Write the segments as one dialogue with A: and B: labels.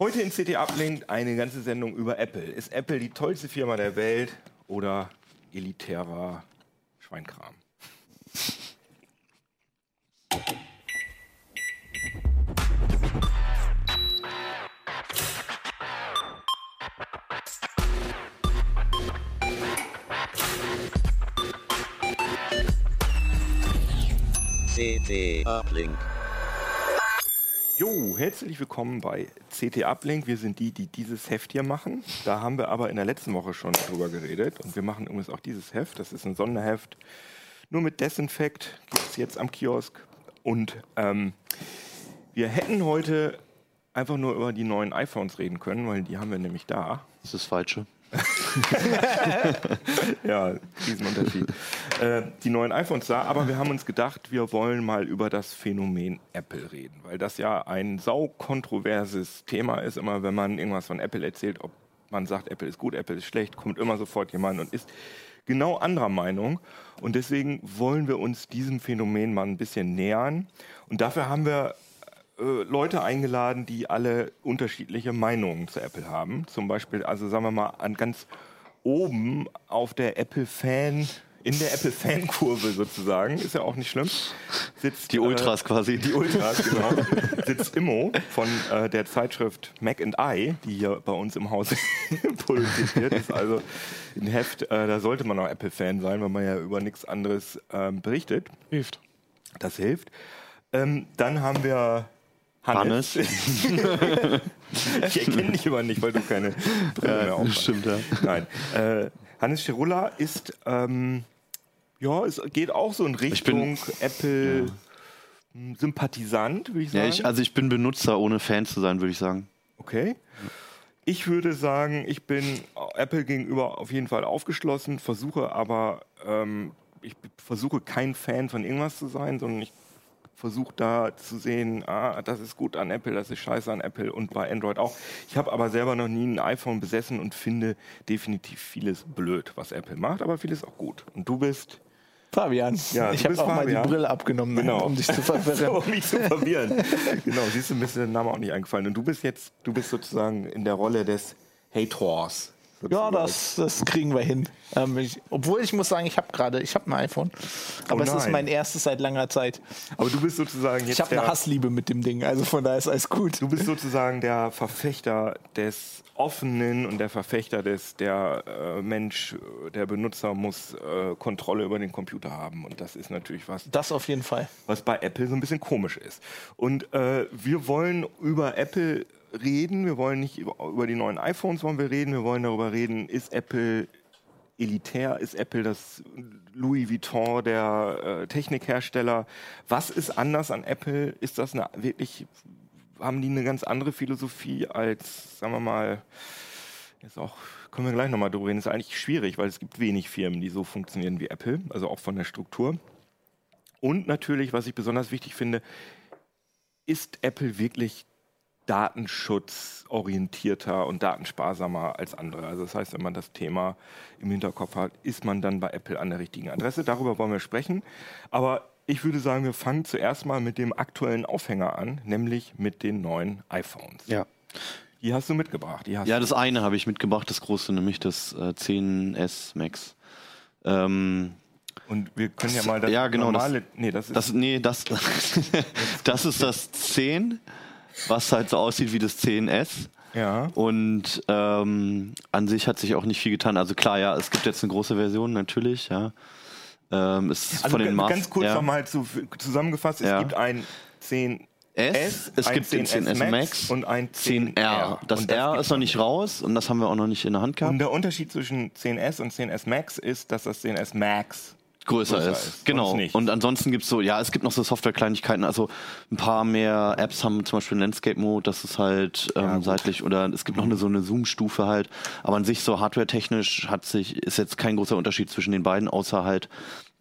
A: Heute in CT Uplink eine ganze Sendung über Apple. Ist Apple die tollste Firma der Welt oder elitärer Schweinkram?
B: CT Uplink.
A: Jo, herzlich willkommen bei CT Uplink. Wir sind die, die dieses Heft hier machen. Da haben wir aber in der letzten Woche schon drüber geredet. Und wir machen übrigens auch dieses Heft. Das ist ein Sonderheft. Nur mit Desinfekt gibt es jetzt am Kiosk. Und ähm, wir hätten heute einfach nur über die neuen iPhones reden können, weil die haben wir nämlich da.
C: Das ist das Falsche.
A: ja, Riesenunterschied. äh, die neuen iPhones da, aber wir haben uns gedacht, wir wollen mal über das Phänomen Apple reden, weil das ja ein saukontroverses Thema ist. Immer wenn man irgendwas von Apple erzählt, ob man sagt, Apple ist gut, Apple ist schlecht, kommt immer sofort jemand und ist genau anderer Meinung. Und deswegen wollen wir uns diesem Phänomen mal ein bisschen nähern. Und dafür haben wir Leute eingeladen, die alle unterschiedliche Meinungen zu Apple haben. Zum Beispiel, also sagen wir mal, an ganz oben auf der Apple-Fan, in der Apple-Fan-Kurve sozusagen, ist ja auch nicht schlimm, sitzt
C: Die Ultras
A: äh,
C: quasi.
A: Die Ultras, genau. sitzt Immo von äh, der Zeitschrift Mac and I, die hier bei uns im Haus produziert wird. Ist also ein Heft, äh, da sollte man auch Apple-Fan sein, weil man ja über nichts anderes ähm, berichtet.
C: Hilft.
A: Das hilft. Ähm, dann haben wir Hannes. ich erkenne dich aber nicht, weil du keine Brille mehr
C: Ja,
A: aufhast.
C: stimmt, ja.
A: Nein. Äh, Hannes Schirulla ist, ähm, ja, es geht auch so in Richtung Apple m, Sympathisant, würde ich
C: Ja,
A: sagen.
C: ich, also ich bin Benutzer, ohne Fan zu sein, würde ich sagen.
A: okay. Ich würde sagen, ich bin Apple gegenüber auf jeden Fall aufgeschlossen, versuche aber, ähm, ich versuche kein Fan von irgendwas zu sein, sondern ich versuche da zu sehen, ah, das ist gut an Apple, das ist scheiße an Apple und bei Android auch. Ich habe aber selber noch nie ein iPhone besessen und finde definitiv vieles blöd, was Apple macht, aber vieles auch gut. Und du bist
D: Fabian.
A: Ja,
D: ich habe auch mal
A: Fabian.
D: die Brille abgenommen,
A: Genau.
D: um dich zu verwirren.
A: so, um mich zu verwirren. genau, siehst du, mir ist der Name auch nicht eingefallen. Und du bist jetzt, du bist sozusagen in der Rolle des Hators.
D: Ja, das, das kriegen wir hin. Ähm, ich, obwohl ich muss sagen, ich habe gerade, ich habe ein iPhone, aber
A: Oh
D: es ist mein erstes seit langer Zeit.
A: Aber du bist sozusagen jetzt
D: Ich habe eine Hassliebe mit dem Ding, also von daher ist alles gut.
A: du bist sozusagen der Verfechter des Offenen und der Verfechter des, der äh, Mensch, der Benutzer muss äh, Kontrolle über den Computer haben. Und das ist natürlich was,
D: Das auf jeden Fall.
A: was bei Apple so ein bisschen komisch ist. Und äh, wir wollen über Apple reden, wir wollen nicht über, über die neuen iPhones wollen wir reden, wir wollen darüber reden, ist Apple elitär, ist Apple das Louis Vuitton der äh, Technikhersteller? Was ist anders an Apple? Ist das eine wirklich, haben die eine ganz andere Philosophie als, sagen wir mal, Jetzt auch, können wir gleich nochmal drüber reden. ist eigentlich schwierig, weil es gibt wenig Firmen, die so funktionieren wie Apple, also auch von der Struktur. Und natürlich, was ich besonders wichtig finde, ist Apple wirklich datenschutzorientierter und datensparsamer als andere. Also das heißt, wenn man das Thema im Hinterkopf hat, ist man dann bei Apple an der richtigen Adresse. Darüber wollen wir sprechen. Aber ich würde sagen, wir fangen zuerst mal mit dem aktuellen Aufhänger an, nämlich mit den neuen iPhones.
C: Ja.
A: Die hast du mitgebracht. Hast
C: Ja, das eine habe ich mitgebracht, das große, nämlich das äh, 10S Max. Ähm,
A: Und wir können ja mal das
C: Ja, genau,
A: normale. nee, das ist.
C: das, nee, das, das ist das 10, was halt so aussieht wie das 10S.
A: ja.
C: Und ähm, an sich hat sich auch nicht viel getan. Also klar, ja, es gibt jetzt eine große Version, natürlich, ja. Ähm, es ist
A: Also
C: von den
A: ganz,
C: Mas-
A: ganz kurz
C: ja.
A: nochmal zu, zusammengefasst: Es
C: Ja.
A: gibt ein 10
C: S, es gibt den 10S Max
A: und ein 10R.
C: 10R. Das
A: Und
C: R ist noch nicht raus und das haben wir auch noch nicht in der Hand gehabt.
A: Und der Unterschied zwischen 10S und 10S Max ist, dass das 10S Max
C: größer,
A: größer
C: ist.
A: ist,
C: Genau. Und ansonsten gibt's so, ja, es gibt noch so Software-Kleinigkeiten. Also ein paar mehr Apps haben zum Beispiel einen Landscape-Mode, das ist halt ähm,
A: gut.
C: seitlich oder es gibt noch eine so eine Zoom-Stufe halt. Aber an sich so hardware-technisch hat sich, ist jetzt kein großer Unterschied zwischen den beiden, außer halt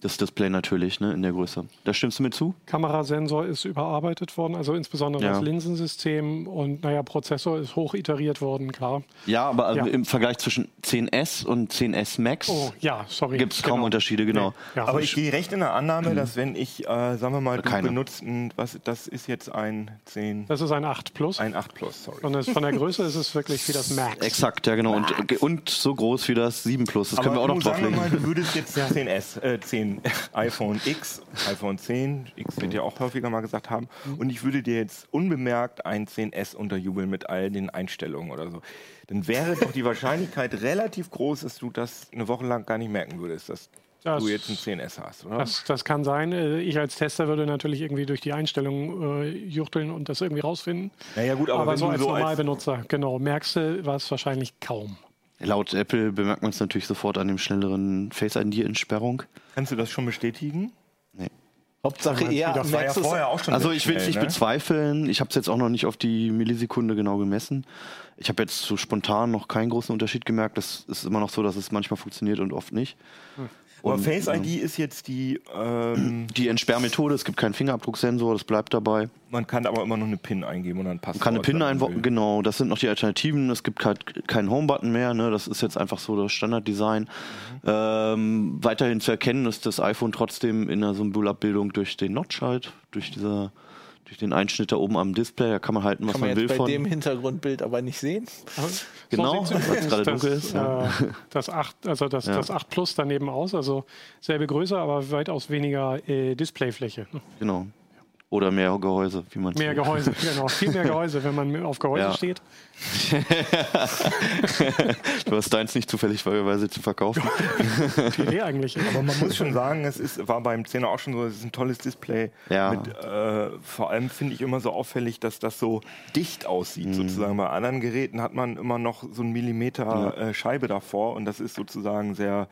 C: Das Display natürlich, ne, in der Größe. Da stimmst du mir zu?
E: Kamerasensor ist überarbeitet worden, also insbesondere
C: Ja.
E: das Linsensystem und naja, Prozessor ist hoch iteriert worden, klar.
C: Ja, aber also
E: Ja.
C: im Vergleich zwischen 10S und 10S Max
E: Oh, ja,
C: gibt es kaum
E: Genau.
C: Unterschiede, genau.
E: Nee, ja.
A: Aber ich gehe recht in der Annahme, dass wenn ich, äh, sagen wir mal, du
C: Keine.
A: benutzt ein, was, das ist jetzt ein 10,
E: das ist ein 8 Plus.
A: ein 8 Plus, sorry.
E: und es, von der Größe ist es wirklich wie das Max.
C: Exakt, ja genau. Und, und so groß wie das 7 Plus. Das können wir auch noch
A: du, sagen wir
C: drauflegen.
A: mal, du würdest jetzt 10S, äh, 10 iPhone X, iPhone 10, X wird ja auch häufiger mal gesagt haben, und ich würde dir jetzt unbemerkt ein 10S unterjubeln mit all den Einstellungen oder so. Dann wäre doch die Wahrscheinlichkeit relativ groß, dass du das eine Woche lang gar nicht merken würdest, dass
E: Das-
A: du jetzt ein 10S hast, oder?
E: Das, das kann sein. Äh, Ich als Tester würde natürlich irgendwie durch die Einstellungen äh, juchteln und das irgendwie rausfinden.
A: naja gut, aber,
E: Aber,
A: wenn
E: so
A: du
E: als
A: so als,
E: Normalbenutzer, genau, merkst du was wahrscheinlich kaum.
C: Laut Apple bemerkt man es natürlich sofort an dem schnelleren Face ID-Entsperrung.
A: kannst du das schon bestätigen?
D: Hauptsache
E: meinst,
D: eher
E: das
A: War ja
D: merkst du es-
A: vorher auch schon
C: Also ich will es nicht
A: ne?
C: bezweifeln. Ich habe es jetzt auch noch nicht auf die Millisekunde genau gemessen. Ich habe jetzt so spontan noch keinen großen Unterschied gemerkt. Das ist immer noch so, dass es manchmal funktioniert und oft nicht.
A: Aber
C: Und,
A: Face ID ist jetzt die, ähm,
C: Die Entsperrmethode, es gibt keinen Fingerabdrucksensor, das bleibt dabei.
A: man kann aber immer noch eine PIN eingeben und dann passt
C: Man kann eine PIN einbauen, genau, das sind noch die Alternativen. Es gibt halt keinen Home-Button mehr, ne? das ist jetzt einfach so das Standarddesign. Ähm, weiterhin zu erkennen ist das iPhone trotzdem in der Symbolabbildung durch den Notch halt, durch, dieser, durch den Einschnitt da oben am Display, da kann man halten, was
D: Kann man
C: man
D: jetzt
C: will
D: bei
C: von.
D: dem Hintergrundbild aber nicht sehen.
C: Genau,
E: so
C: weil's
E: übrigens
C: gerade
E: das,
C: dunkel ist, ja.
E: Äh, das 8, also das,
C: Ja.
E: das 8 Plus daneben aus, also selbe Größe, aber weitaus weniger äh, Displayfläche. ne?
C: Genau. Oder mehr Gehäuse, wie man
E: Mehr Gehäuse, genau. Viel mehr Gehäuse, wenn man auf Gehäuse
C: Ja.
E: steht.
C: Du hast deins nicht zufälligweise zu verkaufen.
E: Die Idee eigentlich.
A: Aber man muss schon sagen, es ist, war beim 10er auch schon so, es ist ein tolles Display.
C: Ja.
A: Mit, äh, vor allem finde ich immer so auffällig, dass das so dicht aussieht,
C: Mhm.
A: sozusagen. Bei anderen Geräten hat man immer noch so einen Millimeter äh, Scheibe davor und das ist sozusagen sehr,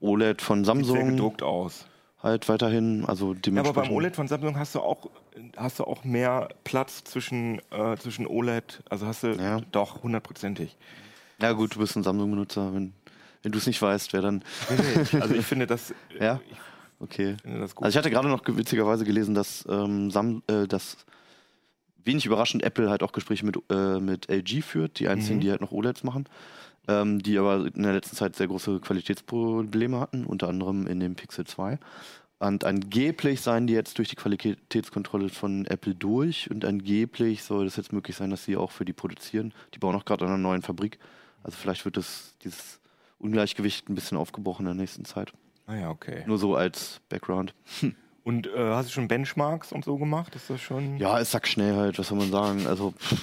C: OLED von
A: sehr
C: Samsung
A: gedruckt aus.
C: Halt weiterhin, also
A: Ja, aber beim OLED von Samsung hast du auch, hast du auch mehr Platz zwischen, äh, zwischen OLED, also hast du
C: Ja.
A: doch hundertprozentig.
C: Ja gut, du bist ein Samsung-Benutzer. Wenn, wenn du es nicht weißt, wer dann...
A: Also ich finde das,
C: Ja? Okay.
A: ich finde das.
C: Also ich hatte gerade noch witzigerweise gelesen, dass, ähm, Sam, äh, dass wenig überraschend Apple halt auch Gespräche mit, äh, mit LG führt, die einzigen,
A: Mhm.
C: die halt noch OLEDs machen, ähm, die aber in der letzten Zeit sehr große Qualitätsprobleme hatten, unter anderem in dem Pixel 2. Und angeblich seien die jetzt durch die Qualitätskontrolle von Apple durch und angeblich soll es jetzt möglich sein, dass sie auch für die produzieren. Die bauen auch gerade an einer neuen Fabrik. Also vielleicht wird das, dieses Ungleichgewicht ein bisschen aufgebrochen in der nächsten Zeit.
A: ah ja, okay.
C: Nur so als Background.
A: Und äh, hast du schon Benchmarks und so gemacht? Ist das schon?
C: Ja, es sagt schnell halt, was soll man sagen? Also, pff,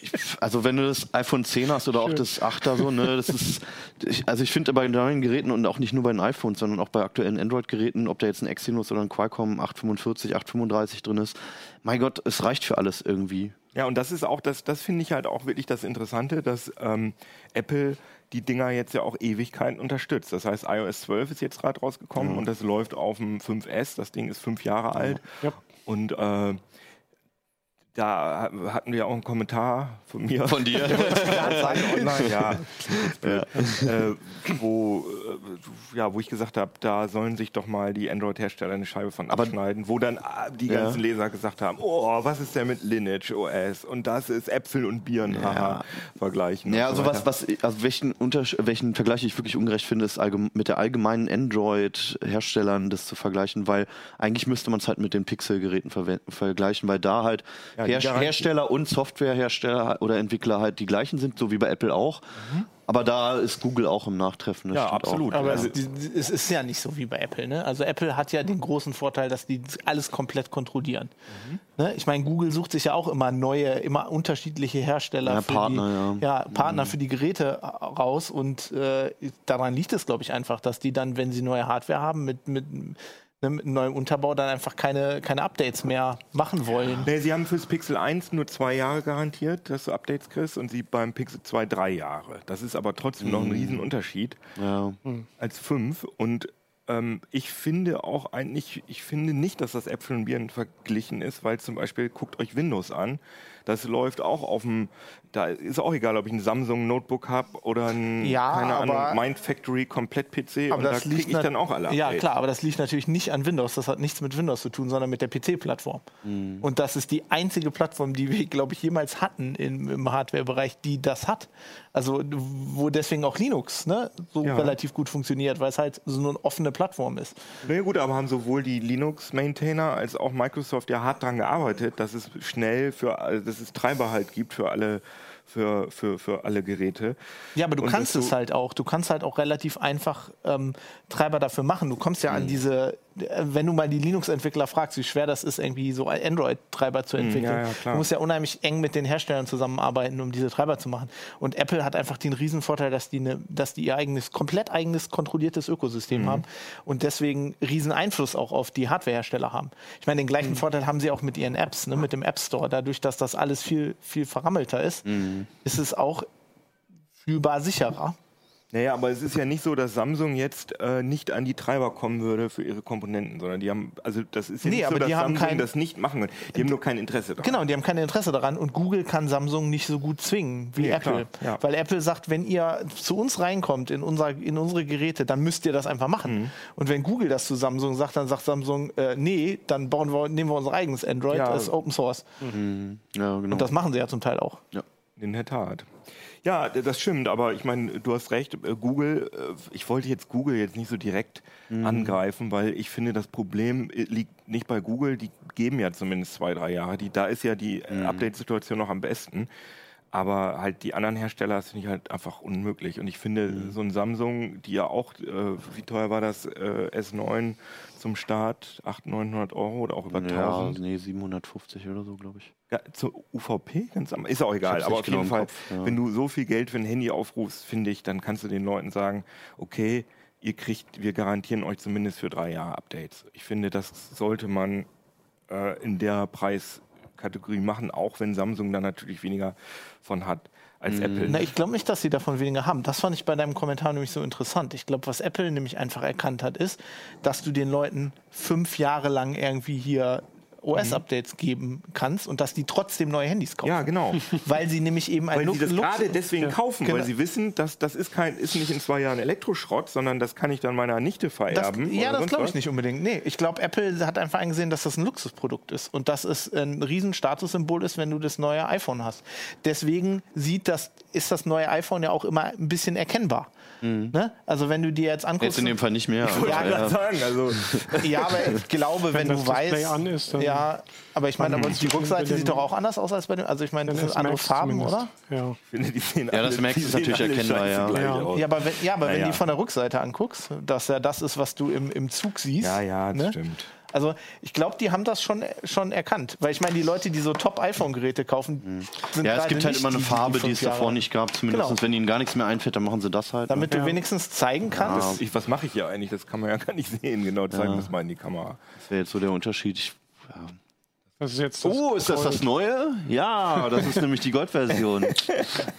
C: ich, also wenn du das iPhone 10 hast oder auch
E: Schön.
C: das 8er so, ne, das ist, ich, also ich finde bei neuen Geräten und auch nicht nur bei den iPhones, sondern auch bei aktuellen Android-Geräten, ob da jetzt ein Exynos oder ein Qualcomm 845, 835 drin ist, mein Gott, es reicht für alles irgendwie.
A: Ja, und das ist auch, das, das finde ich halt auch wirklich das Interessante, dass ähm, Apple die Dinger jetzt ja auch Ewigkeiten unterstützt. Das heißt, iOS 12 ist jetzt gerade rausgekommen und das läuft auf dem 5S. Das Ding ist fünf Jahre alt.
E: Ja.
A: Und äh, da hatten wir auch einen Kommentar von mir.
C: Von dir?
A: online, ja. Äh, wo, äh, ja, wo ich gesagt habe, da sollen sich doch mal die Android-Hersteller eine Scheibe von
C: Aber-
A: abschneiden, wo dann ah, die
C: Ja.
A: ganzen Leser gesagt haben, oh, was ist denn mit Lineage OS? Und das ist Äpfel und Birnen, haha, vergleichen.
C: Ja,
A: und so
C: also was, was, also welchen, Untersch welchen Vergleich ich wirklich ungerecht finde, ist mit der allgemeinen Android-Herstellern das zu vergleichen, weil eigentlich müsste man es halt mit den Pixel-Geräten verwe- vergleichen, weil da halt
A: Ja,
C: Her
A: Garantie-
C: Hersteller und Softwarehersteller oder Entwickler halt die gleichen sind, so wie bei Apple auch. Aber da ist Google auch im Nachtreffen. das
A: Ja,
C: stimmt auch.
A: absolut.
D: Aber
A: Also-
D: es, ist ja nicht so wie bei Apple. Ne? Also Apple hat ja den großen Vorteil, dass die alles komplett kontrollieren. Ne? Ich meine, Google sucht sich ja auch immer neue, immer unterschiedliche Hersteller,
C: Ja,
D: für
C: Partner,
D: die, ja. Partner für die Geräte raus. Und äh, daran liegt es, glaube ich, einfach, dass die dann, wenn sie neue Hardware haben, mit, mit, ne, mit neuem Unterbau dann einfach keine, keine Updates mehr machen wollen.
A: Nee, sie haben fürs Pixel 1 nur zwei Jahre garantiert, dass du Updates kriegst und sie beim Pixel 2 drei Jahre. Das ist aber trotzdem noch ein Riesenunterschied.
C: Ja.
A: als fünf. Und ähm, ich finde auch eigentlich, ich finde nicht, dass das Äpfel und Birnen verglichen ist, weil zum Beispiel, guckt euch Windows an. Das läuft auch auf dem, da ist auch egal, ob ich ein Samsung Notebook habe oder ein,
D: Ja,
A: keine Ahnung,
D: aber-
A: Mind Factory komplett PC und da
D: das
A: kriege
D: liegt
A: ich dann auch alle
D: Ja,
A: Updates.
D: klar, aber das liegt natürlich nicht an Windows. Das hat nichts mit Windows zu tun, sondern mit der PC-Plattform.
A: Mhm.
D: Und das ist die einzige Plattform, die wir, glaube ich, jemals hatten im, im Hardware-Bereich, die das hat. Also, wo deswegen auch Linux ne, so
A: Ja.
D: relativ gut funktioniert, weil es halt so eine offene Plattform ist.
A: Na ja, gut, aber haben sowohl die Linux-Maintainer als auch Microsoft ja hart daran gearbeitet, dass es schnell für, all- dass es Treiber halt gibt für alle, für, für, für alle Geräte.
D: Ja, aber du
A: Und
D: kannst es halt auch. Du kannst halt auch relativ einfach ähm, Treiber dafür machen. Du kommst ja an
A: Mhm.
D: diese, äh, wenn du mal die Linux-Entwickler fragst, wie schwer das ist, irgendwie so Android-Treiber zu entwickeln.
A: Mhm, ja, ja, klar.
D: Du musst ja unheimlich eng mit den Herstellern zusammenarbeiten, um diese Treiber zu machen. Und Apple hat einfach den Riesenvorteil, dass die, ne, dass die ihr eigenes, komplett eigenes kontrolliertes Ökosystem
A: Mhm.
D: haben und deswegen riesen Einfluss auch auf die Hardwarehersteller haben. Ich meine, den
A: Mhm.
D: gleichen Vorteil haben sie auch mit ihren Apps, ne, mit dem App Store. Dadurch, dass das alles viel, viel verrammelter ist,
A: Mhm.
D: ist es auch fühlbar sicherer.
A: Naja, aber es ist ja nicht so, dass Samsung jetzt äh, nicht an die Treiber kommen würde für ihre Komponenten, sondern die haben, also das ist ja
D: Nee,
A: nicht so,
D: aber
A: dass
D: die haben
A: Samsung
D: kein-
A: das nicht machen will. Die haben nur kein Interesse daran.
D: Genau, die haben kein Interesse daran und Google kann Samsung nicht so gut zwingen wie
A: Nee,
D: Apple.
A: klar, ja.
D: Weil Apple sagt, wenn ihr zu uns reinkommt in, unser, in unsere Geräte, dann müsst ihr das einfach machen.
A: Mhm.
D: Und wenn Google das zu Samsung sagt, dann sagt Samsung, äh, nee, dann bauen wir, nehmen wir unser eigenes Android,
A: Ja.
D: das ist Open Source.
C: Ja, genau.
D: Und das machen sie ja zum Teil auch.
A: In der Tat. Ja, das stimmt, aber ich meine, du hast recht, äh, Google, äh, ich wollte jetzt Google jetzt nicht so direkt
D: Mhm.
A: angreifen, weil ich finde, das Problem äh, liegt nicht bei Google, die geben ja zumindest zwei, drei Jahre. Die, da ist ja die
D: Mhm.
A: Update-Situation noch am besten. Aber halt die anderen Hersteller, das finde ich halt einfach unmöglich. Und ich finde,
D: Mhm.
A: so ein Samsung, die ja auch, äh, wie teuer war das, äh, S9 zum Start, 800, 900 Euro oder auch über
C: ja,
A: 1000?
C: nee, 750 oder so, glaube ich.
A: Ja, zur UVP ganz am, ist auch egal, aber auf jeden
C: genau im
A: Fall,
C: Kopf, ja.
A: wenn du so viel Geld für ein Handy aufrufst, finde ich, dann kannst du den Leuten sagen, okay, ihr kriegt, wir garantieren euch zumindest für drei Jahre Updates. Ich finde, das sollte man äh, in der Preiskategorie machen, auch wenn Samsung da natürlich weniger von hat als
C: Mhm.
A: Apple.
D: Na, ich glaube nicht, dass sie davon weniger haben. Das fand ich bei deinem Kommentar nämlich so interessant. Ich glaube, was Apple nämlich einfach erkannt hat, ist, dass du den Leuten fünf Jahre lang irgendwie hier OS-Updates geben kannst und dass die trotzdem neue Handys kaufen.
A: ja, genau.
D: Weil sie nämlich eben ein
A: Weil sie das gerade deswegen kaufen,
D: Genau.
A: weil sie wissen, dass das ist kein, ist nicht in zwei Jahren Elektroschrott, sondern das kann ich dann meiner Nichte
D: Das,
A: vererben.
D: ja,
A: oder
D: das glaube ich
A: was.
D: nicht unbedingt. Nee, ich glaube, Apple hat einfach eingesehen, dass das ein Luxusprodukt ist und dass es ein riesen Statussymbol ist, wenn du das neue iPhone hast. Deswegen sieht das, ist das neue iPhone ja auch immer ein bisschen erkennbar. Ne? Also wenn du dir jetzt anguckst,
C: Jetzt in dem Fall nicht mehr.
A: Ich wollte
D: Ja,
A: gerade
C: ja.
A: sagen, also
D: ja, aber ich glaube, wenn,
E: Wenn
D: du
E: das Display
D: weißt,
E: an ist, dann-
D: ja, aber ich meine, aber die Rückseite sieht doch auch anders aus als bei dem, also ich meine, das sind andere Farben,
E: zumindest.
D: oder?
E: Ja.
A: ich finde, die sehen
C: Ja, das ist
A: sehen
C: natürlich erkennbar, ja.
E: Ja.
D: aber wenn, ja, aber wenn die von der Rückseite anguckst, dass ja das ist, was du im, im Zug siehst.
A: Ja, ja, das
D: ne?
A: stimmt.
D: Also ich glaube, die haben das schon, schon erkannt. Weil ich meine, die Leute, die so Top-iPhone-Geräte kaufen, sind
C: Ja, es gibt halt immer eine
D: die,
C: Farbe, die
D: fünf
C: es davor
D: Jahre-
C: nicht gab. Zumindest
D: Genau.
C: wenn ihnen gar nichts mehr einfällt, dann machen sie das halt.
D: Damit du
E: Ja.
D: wenigstens zeigen kannst.
A: Ich, was mache ich hier eigentlich? Das kann man ja gar nicht sehen. Genau, zeigen wir es mal in die Kamera.
C: Das wäre jetzt so der Unterschied. Ich, ja.
E: Das ist jetzt das
C: Oh, ist das das Neue? Ja, das ist nämlich die Goldversion.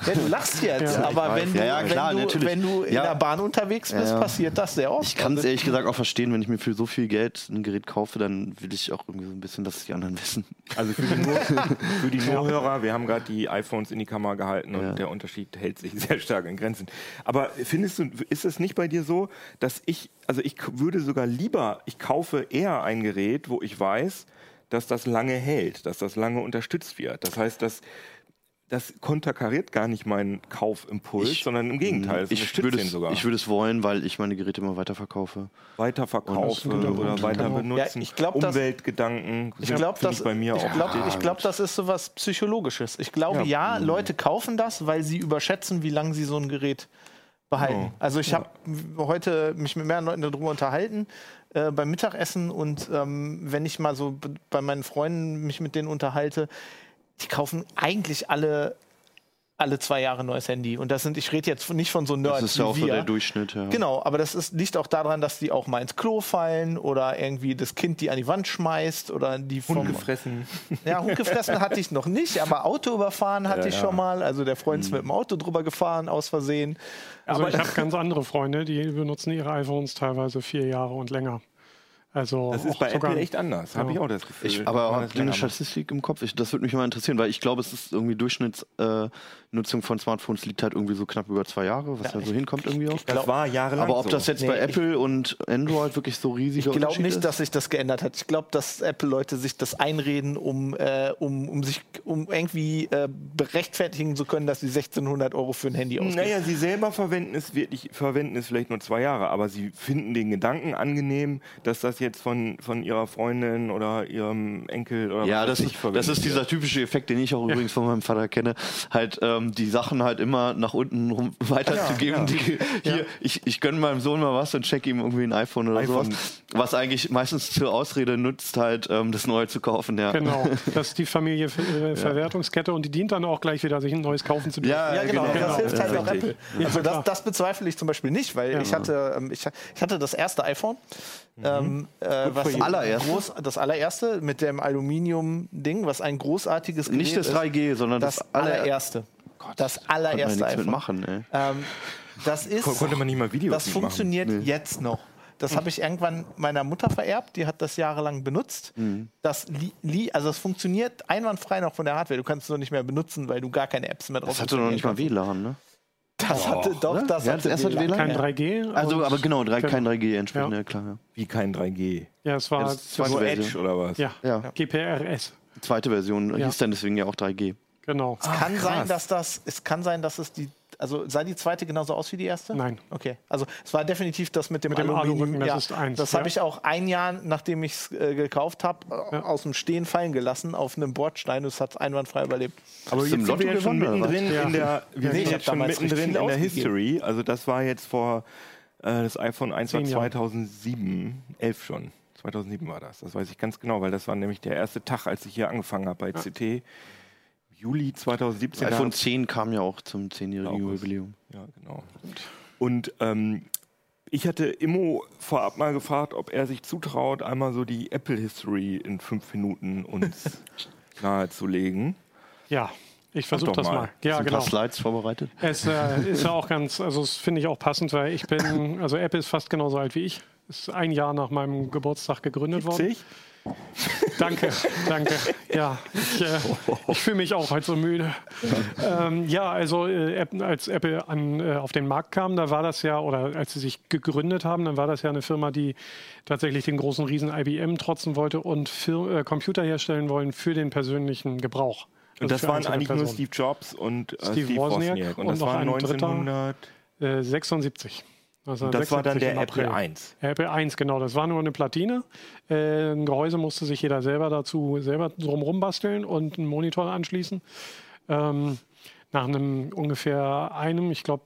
D: Ja, du lachst jetzt,
E: Ja.
D: aber wenn du,
C: Ja, klar,
D: wenn du,
C: natürlich.
D: wenn du in
C: Ja.
D: der Bahn unterwegs bist,
C: Ja.
D: passiert das sehr oft.
C: Ich kann es
D: Also,
C: ehrlich gesagt auch verstehen, wenn ich mir für so viel Geld ein Gerät kaufe, dann will ich auch irgendwie so ein bisschen, dass die anderen wissen.
A: Also für die, Nur, für die Nurhörer, wir haben gerade die iPhones in die Kamera gehalten und
C: Ja.
A: der Unterschied hält sich sehr stark in Grenzen. Aber findest du, ist es nicht bei dir so, dass ich, also ich würde sogar lieber, ich kaufe eher ein Gerät, wo ich weiß, dass das lange hält, dass das lange unterstützt wird. Das heißt, dass das konterkariert gar nicht meinen Kaufimpuls,
C: Ich-
A: sondern im Gegenteil,
C: Ich würde, es,
A: sogar.
C: ich würde es wollen, weil ich meine Geräte immer weiterverkaufe.
A: weiterverkaufe
E: Und
A: oder
E: Punkt.
A: weiter benutzen.
D: Ja, ich glaub,
A: Umweltgedanken
D: Ich glaube,
A: finde
D: das,
A: ich bei mir
D: ich
A: auch.
D: glaub, ich glaub, das ist so was Psychologisches. Ich glaube, ja,
A: Ja.
D: Leute kaufen das, weil sie überschätzen, wie lange sie so ein Gerät behalten.
A: Ja.
D: Also ich habe heute mich mit mehreren Leuten darüber unterhalten äh, beim Mittagessen und ähm, wenn ich mal so bei meinen Freunden mich mit denen unterhalte, die kaufen eigentlich alle alle zwei Jahre ein neues Handy. Und das sind, ich rede jetzt nicht von so Nerds
C: Das ist ja auch so
D: wir.
C: der Durchschnitt. Ja.
D: Genau, aber das ist, liegt auch daran, dass die auch mal ins Klo fallen oder irgendwie das Kind die an die Wand schmeißt oder die vom
A: Hund gefressen.
D: Ja, Hund gefressen hatte ich noch nicht, aber Auto überfahren hatte
A: Ja,
D: ich
A: ja.
D: schon mal. Also der Freund ist mit dem Auto drüber gefahren aus Versehen.
E: Also
D: Aber-
E: ich habe ganz andere Freunde, die benutzen ihre iPhones teilweise vier Jahre und länger. Also
A: Das ist bei Apple echt anders, habe
E: Ja.
A: ich auch das Gefühl.
C: Ich, aber ihr eine. Statistik im Kopf? Ich, das würde mich mal interessieren, weil ich glaube, es ist irgendwie Durchschnittsnutzung äh, von Smartphones liegt halt irgendwie so knapp über zwei Jahre, was da so hinkommt irgendwie auch.
A: Das war jahrelang
C: Aber ob
A: so.
C: das jetzt
D: Nee,
C: bei
D: ich-
C: Apple und Android wirklich so riesige
D: Ich glaube nicht,
C: ist?
D: dass sich das geändert hat. Ich glaube, dass Apple-Leute sich das einreden, um, äh, um, um sich um irgendwie äh, berechtfertigen zu können, dass sie 1600 Euro für ein Handy ausgeben.
A: Naja, sie selber verwenden es wirklich, verwenden es vielleicht nur zwei Jahre, aber sie finden den Gedanken angenehm, dass das jetzt von, von ihrer Freundin oder ihrem Enkel oder
C: Ja,
A: was
C: das ist, das ist dieser typische Effekt, den ich auch übrigens von meinem Vater kenne, halt ähm, die Sachen halt immer nach unten rum weiterzugeben. Die, hier, ich, ich gönne meinem Sohn mal was und check ihm irgendwie ein iPhone oder
A: iPhone.
C: sowas. Was eigentlich meistens zur Ausrede nutzt, halt ähm, das Neue zu kaufen. Ja,
E: Genau, das ist die Familie-Verwertungskette und die dient dann auch gleich wieder, sich ein neues kaufen zu dürfen.
C: ja,
D: Ja, genau,
E: genau.
D: das hilft halt
C: Ja,
D: auch Apple. Also das, das bezweifle ich zum Beispiel nicht, weil ich, hatte, ähm, ich, ich hatte das erste iPhone, ähm, äh, was.
C: Allererste?
D: groß, das allererste mit dem Aluminium-Ding, was ein großartiges Gerät
C: Nicht das
D: ist.
C: 3G, sondern das,
D: Das
C: aller-
D: allererste. Das
C: Kann man
D: allererste
C: nichts
D: iPhone.
C: mitmachen, ey.
D: Ähm, das ist,
A: Kon- konnte man nicht mal Videos
D: das funktioniert jetzt noch. Das habe ich irgendwann meiner Mutter vererbt, die hat das jahrelang benutzt.
C: Mhm.
D: Das, li, li, also das funktioniert einwandfrei noch von der Hardware. Du kannst es nur nicht mehr benutzen, weil du gar keine Apps mehr drauf
C: Das hatte noch nicht mal WLAN, ne?
D: Das hatte doch,
C: oder?
D: das
C: Ja,
D: hatte
C: das
D: WLAN.
E: Kein
C: Ja.
E: 3G.
C: Also, aber genau, drei, kein 3G entsprechend,
E: Ja.
C: ja, klar. Ja.
A: Wie kein 3G.
E: Ja, es war
C: Das zweite
A: So. Edge oder was?
E: ja,
C: Ja.
E: GPRS.
C: Die zweite Version
E: Ja.
C: hieß dann deswegen ja auch 3G.
E: Genau.
D: Es kann
A: krass.
D: sein, dass das, es kann sein, dass es die, also sah die zweite genauso aus wie die erste?
E: Nein.
D: Okay, also es war definitiv das mit dem,
E: Mit dem
D: Aluminium.
E: Alurücken, das
D: ja,
E: ist eins,
D: Das
E: ja.
D: habe ich auch ein Jahr, nachdem ich es äh, gekauft habe, äh,
E: Ja.
D: aus dem Stehen fallen gelassen auf einem Bordstein. Es hat einwandfrei überlebt.
A: Aber jetzt sind wir ja schon mittendrin in der, wir
D: Nee,
A: sind jetzt schon mittendrin in der. History. Also das war jetzt vor äh, das iPhone 1 war
E: Zehn Jahre.
A: 2007, 11 schon. 2007 war das. Das weiß ich ganz genau, weil das war nämlich der erste Tag, als ich hier angefangen habe bei CT. Juli 2017. da
C: iPhone
A: hab-
C: 10 kam ja auch zum 10-jährigen
A: August.
C: Jubiläum.
A: Ja, genau. Und ähm, ich hatte Immo vorab mal gefragt, ob er sich zutraut, einmal so die Apple History in fünf Minuten uns nahezulegen.
E: Ja, ich versuche das
A: mal.
E: mal. Ja,
C: Ein
E: genau.
C: paar Slides vorbereitet.
E: Es äh, ist ja auch ganz, also das finde ich auch passend, weil ich bin, also Apple ist fast genauso alt wie ich. Ist ein Jahr nach meinem Geburtstag gegründet worden. Danke, danke. Ja, ich, äh, ich fühle mich auch heute so müde. Ähm, ja, also äh, als Apple an, äh, auf den Markt kam, da war das ja, oder als sie sich gegründet haben, dann war das ja eine Firma, die tatsächlich den großen Riesen IBM trotzen wollte und für, äh, Computer herstellen wollen für den persönlichen Gebrauch. Also
A: und
E: das
A: waren eigentlich
E: Personen.
A: nur Steve Jobs und äh,
E: Steve,
A: Steve
E: Wozniak.
A: Wozniak. Und,
E: und
A: das war
E: 1976. Also
A: das war dann
E: 76
A: der Apple
E: April.
A: 1.
E: Apple 1, genau. Das war nur eine Platine. Äh, ein Gehäuse musste sich jeder selber dazu selber drumherum basteln und einen Monitor anschließen. Ähm, nach einem ungefähr einem, ich glaube,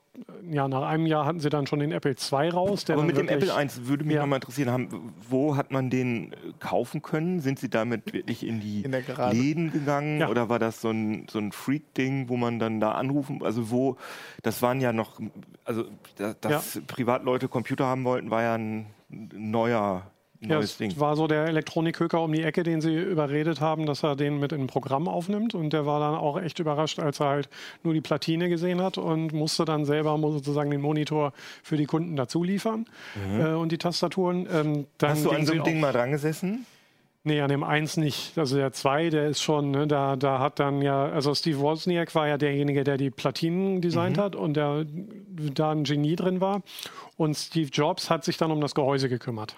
E: ja, nach einem Jahr hatten sie dann schon den Apple II raus. Der
A: Aber mit dem Apple 1 würde mich
E: Ja.
A: noch mal interessieren, haben, wo hat man den äh, kaufen können? Sind Sie damit wirklich in die
D: In.
A: Läden gegangen
E: Ja.
A: oder war das so ein, so ein Freak-Ding, wo man dann da anrufen, also wo, das waren ja noch, also da- dass Privatleute Computer haben wollten, war ja ein neuer,
E: Ja,
A: neues
E: es
A: Ding.
E: war so der Elektronikhöker um die Ecke, den sie überredet haben, dass er den mit in ein Programm aufnimmt. Und der war dann auch echt überrascht, als er halt nur die Platine gesehen hat und musste dann selber sozusagen den Monitor für die Kunden dazu liefern äh, und die Tastaturen. Ähm, dann
A: Mhm. Hast du an so einem Ding mal dran gesessen?
E: Nee, an dem 1 nicht. Also der 2, der ist schon, ne, da, da hat dann ja, also Steve Wozniak war ja derjenige, der die Platinen designt hat und der da ein Genie drin war. Und Steve Jobs hat sich dann um das Gehäuse gekümmert.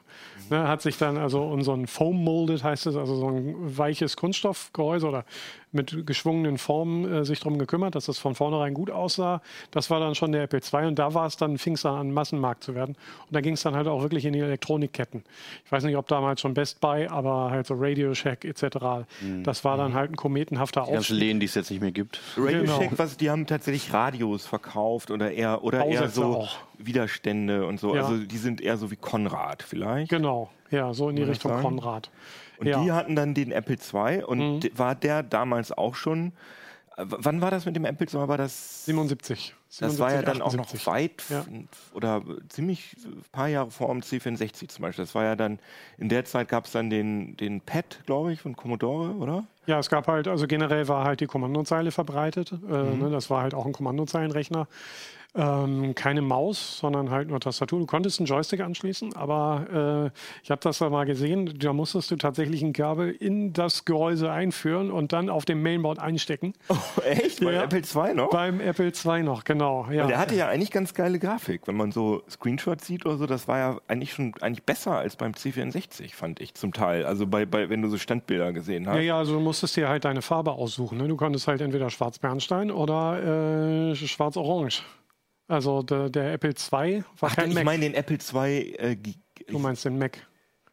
E: Ne, hat sich dann also um so ein Foam Molded heißt es, also so ein weiches Kunststoffgehäuse oder mit geschwungenen Formen äh, sich darum gekümmert, dass das von vornherein gut aussah. Das war dann schon der Apple II und da war es dann, fing es dann an, Massenmarkt zu werden. Und da ging es dann halt auch wirklich in die Elektronikketten. Ich weiß nicht, ob damals schon Best Buy, aber halt so Radio Shack etc. Das war dann halt ein kometenhafter
C: Die ganzen
E: Aufstieg.
C: Läden, die es jetzt nicht mehr gibt.
A: Radio
E: Genau.
A: Shack, was, die haben tatsächlich Radios verkauft oder eher, oder eher so
E: auch.
A: Widerstände und so.
E: Ja.
A: Also die sind eher so wie Konrad vielleicht.
E: Genau, ja, so in die Richtung
A: sagen?
E: Konrad.
A: Und
E: Ja. Mhm.
A: die hatten dann den Apple II und d- war der damals auch schon. äh, Wann war das mit dem Apple II? War das
E: 77.
A: Das war ja dann auch noch
E: 78.
A: weit
E: Ja.
A: oder ziemlich ein paar Jahre vor dem C64 zum Beispiel. Das war ja dann, in der Zeit gab es dann den, den PET, glaube ich, von Commodore, oder?
E: Ja, es gab halt, also generell war halt die Kommandozeile verbreitet. Äh,
A: Mhm.
E: ne, das war halt auch ein Kommandozeilenrechner. Ähm, keine Maus, sondern halt nur Tastatur. Du konntest einen Joystick anschließen, aber äh, ich habe das da mal gesehen. Da musstest du tatsächlich ein Kabel in das Gehäuse einführen und dann auf dem Mainboard einstecken.
A: echt? Bei
E: Ja.
A: Apple II noch?
E: Beim Apple II noch, genau. Ja.
A: Der hatte ja eigentlich ganz geile Grafik. Wenn man so Screenshots sieht oder so, das war ja eigentlich schon eigentlich besser als beim C64, fand ich zum Teil. Also bei, bei wenn du so Standbilder gesehen hast.
E: Ja, ja, also du musstest dir halt deine Farbe aussuchen. Ne? Du konntest halt entweder schwarz-bernstein oder äh, schwarz-orange. Also der, der Apple II war
A: Ach,
E: kein
A: ich
E: Mac.
A: meine den Apple II. Äh,
E: du meinst den Mac.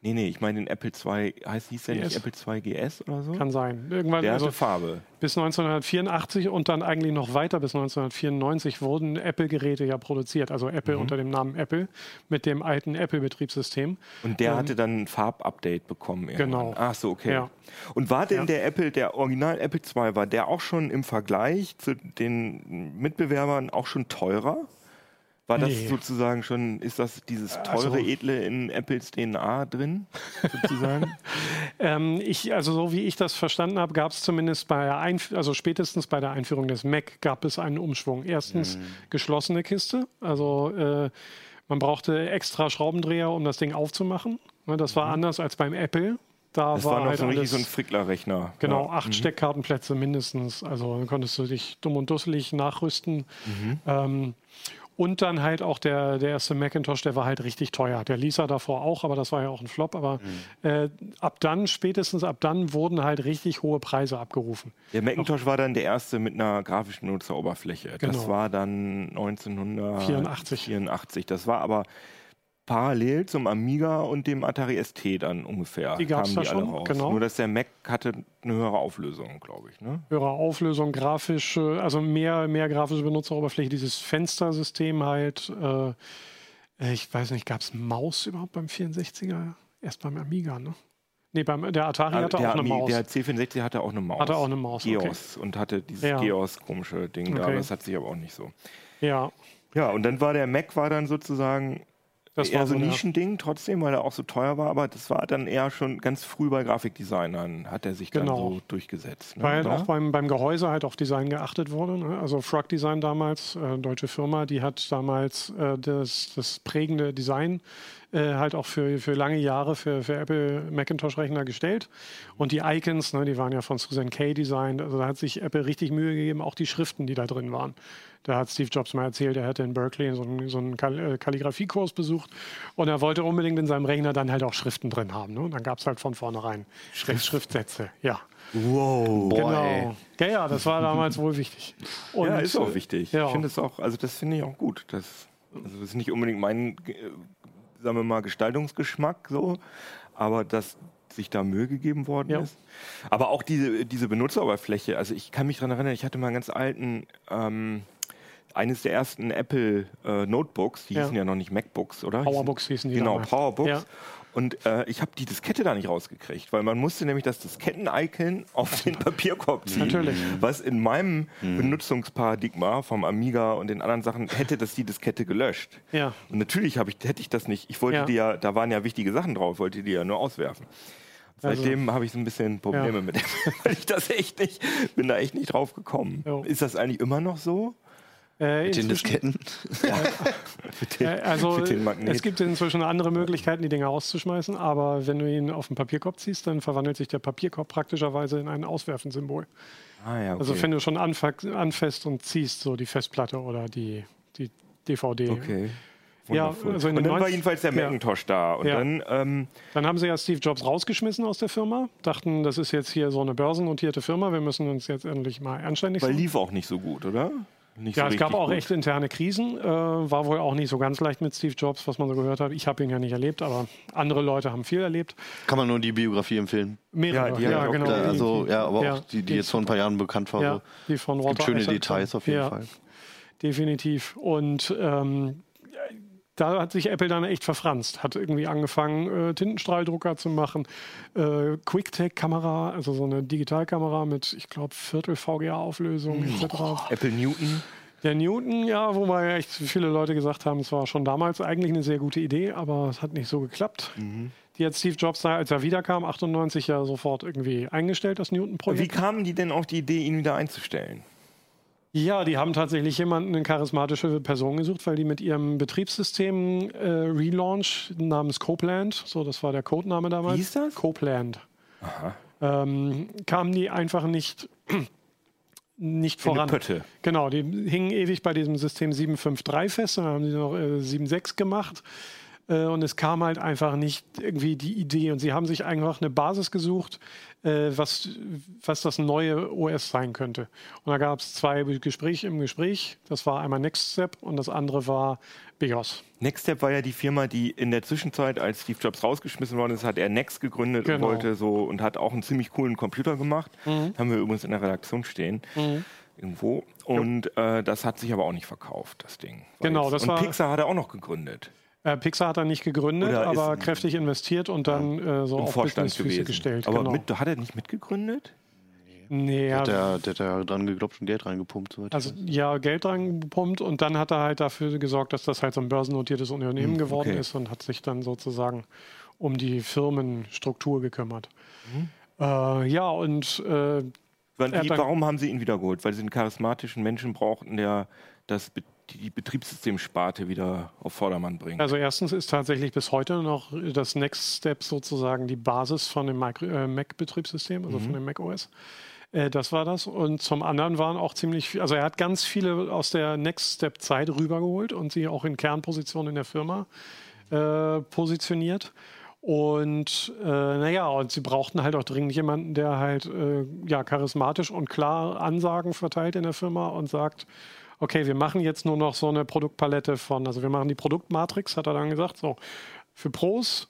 A: Nee, nee, ich meine den Apple II. Heißt hieß der nicht? Apple II GS oder so?
E: Kann sein. Irgendwann,
A: der
E: also
A: hatte Farbe.
E: bis 1984 und dann eigentlich noch weiter bis 1994 wurden Apple-Geräte ja produziert. Also Apple
A: Mhm.
E: unter dem Namen Apple mit dem alten Apple-Betriebssystem.
A: Und der hatte dann ein Farbupdate bekommen. Irgendwann.
E: Genau.
A: Ach so, okay.
E: Ja.
A: Und war denn
E: Ja.
A: der Apple, der Original Apple II, war der auch schon im Vergleich zu den Mitbewerbern auch schon teurer? War das
E: Nee.
A: sozusagen schon, ist das dieses teure
E: Also-
A: Edle in Apples DNA drin, sozusagen?
E: Ähm, ich, also so wie ich das verstanden habe, gab es zumindest bei der Einf also spätestens bei der Einführung des Mac gab es einen Umschwung. Erstens
A: Mhm.
E: geschlossene Kiste, also äh, man brauchte extra Schraubendreher, um das Ding aufzumachen. Ne, Das war anders als beim Apple. Da
A: Mhm. Das
E: war,
A: war noch
E: halt
A: so
E: alles,
A: so ein Frickler-Rechner.
E: Genau,
A: Ja. Mhm.
E: acht Steckkartenplätze mindestens. Also dann konntest du dich dumm und dusselig nachrüsten.
A: Mhm.
E: Ähm, und dann halt auch der, der erste Macintosh, der war halt richtig teuer. Der Lisa davor auch, aber das war ja auch ein Flop. Aber
A: Mhm.
E: äh, ab dann, spätestens ab dann, wurden halt richtig hohe Preise abgerufen.
A: Der Macintosh war dann der erste mit einer grafischen Nutzeroberfläche. Das
E: Genau.
A: war dann 1984. 84. Das war aber parallel zum Amiga und dem Atari ST dann ungefähr.
E: Die gab's
A: kamen
E: da schon,
A: raus.
E: genau.
A: Nur dass der Mac hatte eine höhere Auflösung, glaube ich. Ne?
E: Höhere Auflösung, grafisch, also mehr, mehr grafische Benutzeroberfläche, dieses Fenstersystem halt. Äh, ich weiß nicht, gab es Maus überhaupt beim 64er? Erst beim Amiga, ne? Nee, beim, der Atari hatte
A: der,
E: auch eine Maus.
A: der C64 hatte auch eine Maus.
E: Hatte auch eine Maus, okay.
A: Geos und hatte dieses
E: Ja.
A: Geos komische Ding da.
E: Okay.
A: Das hat sich aber auch nicht so.
E: ja,
A: Ja, und dann war der Mac war dann sozusagen
E: das
A: eher
E: war
A: so ein Nischending trotzdem, weil er auch so teuer war, aber das war dann eher schon ganz früh bei Grafikdesignern, hat er sich dann
E: Genau.
A: so durchgesetzt. Ne?
E: Weil
A: Oder?
E: auch beim, beim Gehäuse halt auf Design geachtet wurde. Ne? Also Frog Design damals, äh, deutsche Firma, die hat damals äh, das, das prägende Design äh, halt auch für, für lange Jahre für, für Apple Macintosh-Rechner gestellt. Und die Icons, ne, die waren ja von Susan Kay designt. Also da hat sich Apple richtig Mühe gegeben, auch die Schriften, die da drin waren. Da hat Steve Jobs mal erzählt, er hätte in Berkeley so einen, so einen äh, Kalligrafiekurs besucht und er wollte unbedingt in seinem Rechner dann halt auch Schriften drin haben. Ne? Und dann gab es halt von vornherein Schrift, Schriftsätze. Ja.
A: Wow.
C: Boah, ey.
E: Genau. Ja, ja, das war damals wohl wichtig. Und,
A: ja, ist auch wichtig.
E: Ja.
A: Ich finde es auch, also das finde ich auch gut. Das, also das ist nicht unbedingt mein, äh, sagen wir mal, Gestaltungsgeschmack so, aber dass sich da Mühe gegeben worden
E: Ja.
A: ist. Aber auch diese, diese Benutzeroberfläche, also ich kann mich daran erinnern, ich hatte mal einen ganz alten, ähm, eines der ersten Apple äh, Notebooks, die
E: Ja.
A: hießen ja noch nicht MacBooks, oder?
E: Powerbooks hießen die
A: Genau. Powerbooks.
E: Ja.
A: Und äh, ich habe die Diskette da nicht rausgekriegt, weil man musste nämlich das Disketten-Icon auf den Papierkorb ziehen.
E: Natürlich.
A: Was in meinem Benutzungsparadigma vom Amiga und den anderen Sachen hätte das die Diskette gelöscht.
E: Ja.
A: Und natürlich ich, hätte ich das nicht. Ich wollte
E: Ja.
A: die ja, da waren ja wichtige Sachen drauf, wollte die ja nur auswerfen.
E: Also-
A: Seitdem habe ich so ein bisschen Probleme
E: Ja.
A: mit dem, weil ich das echt nicht, bin da echt nicht drauf gekommen.
E: Jo.
A: Ist das eigentlich immer noch so?
E: Äh,
C: Mit den Disketten.
A: Mit den,
E: äh, also
A: mit den
E: es gibt inzwischen andere Möglichkeiten, die Dinge auszuschmeißen, aber wenn du ihn auf den Papierkorb ziehst, dann verwandelt sich der Papierkorb praktischerweise in ein Auswerfensymbol.
A: ah, ja, okay.
E: Also wenn du schon anfasst und ziehst, so die Festplatte oder die, die DVD.
A: Okay.
E: Ja, also
A: und dann war
E: 90
A: jedenfalls der
E: Ja.
A: Macintosh da. Und
E: Ja.
A: dann, ähm,
E: Dann haben sie ja Steve Jobs rausgeschmissen aus der Firma, dachten, das ist jetzt hier so eine börsennotierte Firma, wir müssen uns jetzt endlich mal anständig
A: weil lief auch nicht so gut, oder? Nicht
E: Ja,
A: so
E: es gab auch
A: gut.
E: echt interne Krisen. Äh, war wohl auch nicht so ganz leicht mit Steve Jobs, was man so gehört hat. Ich habe ihn ja nicht erlebt, aber andere Leute haben viel erlebt.
C: Kann man nur die Biografie empfehlen.
E: Mehrere,
A: Ja, die auch
E: genau.
C: Da,
A: die-
C: also, ja, aber
E: ja,
C: auch die, die
E: die-
C: jetzt vor ein paar Jahren bekannt war.
E: ja, die von
C: Es gibt
E: Walter
C: schöne
E: Isaacson.
C: Details auf jeden
E: ja,
C: Fall.
E: Definitiv. Und ähm, da hat sich Apple dann echt verfranst. Hat irgendwie angefangen, äh, Tintenstrahldrucker zu machen, äh, Quicktake-Kamera, also so eine Digitalkamera mit, ich glaube, Viertel VGA-Auflösung etc.
A: Apple Newton.
E: Der Newton, ja, wobei echt viele Leute gesagt haben, es war schon damals eigentlich eine sehr gute Idee, aber es hat nicht so geklappt. Die hat Steve Jobs, da, als er wiederkam, 98 ja sofort irgendwie eingestellt, das
A: Wie
E: Newton-Projekt.
A: kamen die denn auf die Idee, ihn wieder einzustellen?
E: Ja, die haben tatsächlich jemanden, eine charismatische Person gesucht, weil die mit ihrem Betriebssystem äh, Relaunch namens Copeland, so das war der Codename damals.
A: Wie hieß das?
E: Copeland. Ähm, kamen die einfach nicht, nicht
A: In
E: voran.
A: Pötte.
E: Genau, die hingen ewig bei diesem System 753 fest, dann haben sie noch äh, 7.6 gemacht. Äh, und es kam halt einfach nicht irgendwie die Idee. Und sie haben sich einfach eine Basis gesucht, äh, was, was das neue OS sein könnte. Und da gab es zwei Gespräche im Gespräch. Das war einmal Next Step und das andere war BIOS.
A: Nextstep war ja die Firma, die in der Zwischenzeit, als Steve Jobs rausgeschmissen worden ist, hat er Next gegründet
E: Genau.
A: und wollte so und hat auch einen ziemlich coolen Computer gemacht. Haben wir übrigens in der Redaktion stehen. Irgendwo. Und äh, das hat sich aber auch nicht verkauft, das Ding.
E: Genau, das
A: und
E: war-
A: Pixar hat er auch noch gegründet.
E: Äh, Pixar hat er nicht gegründet,
A: Oder
E: aber kräftig investiert und dann äh, so auf
A: Vorstand
E: Businessfüße
A: gewesen.
E: gestellt.
A: aber
E: genau.
A: mit, hat er nicht mitgegründet?
E: nee, ja,
C: Der, der hat ja dran geglaubt und Geld reingepumpt. soweit ich
E: Also
C: weiß.
E: ja, Geld reingepumpt und dann hat er halt dafür gesorgt, dass das halt so ein börsennotiertes Unternehmen geworden
A: okay.
E: ist und hat sich dann sozusagen um die Firmenstruktur gekümmert. Äh, ja, und äh,
A: Wann,
E: Er
A: wie,
E: dann-
A: warum haben sie ihn wiedergeholt? Weil sie einen charismatischen Menschen brauchten, der das, Be- die Betriebssystemsparte wieder auf Vordermann bringt.
E: also erstens ist tatsächlich bis heute noch das Next Step sozusagen die Basis von dem äh, Mac-Betriebssystem, also von dem Mac OS. Äh, Das war das. Und zum anderen waren auch ziemlich viel, also er hat ganz viele aus der Next Step Zeit rübergeholt und sie auch in Kernpositionen in der Firma äh, positioniert. Und äh, naja, und sie brauchten halt auch dringend jemanden, der halt äh, ja, charismatisch und klar Ansagen verteilt in der Firma und sagt, okay, wir machen jetzt nur noch so eine Produktpalette von, also wir machen die Produktmatrix, hat er dann gesagt, so für Pros,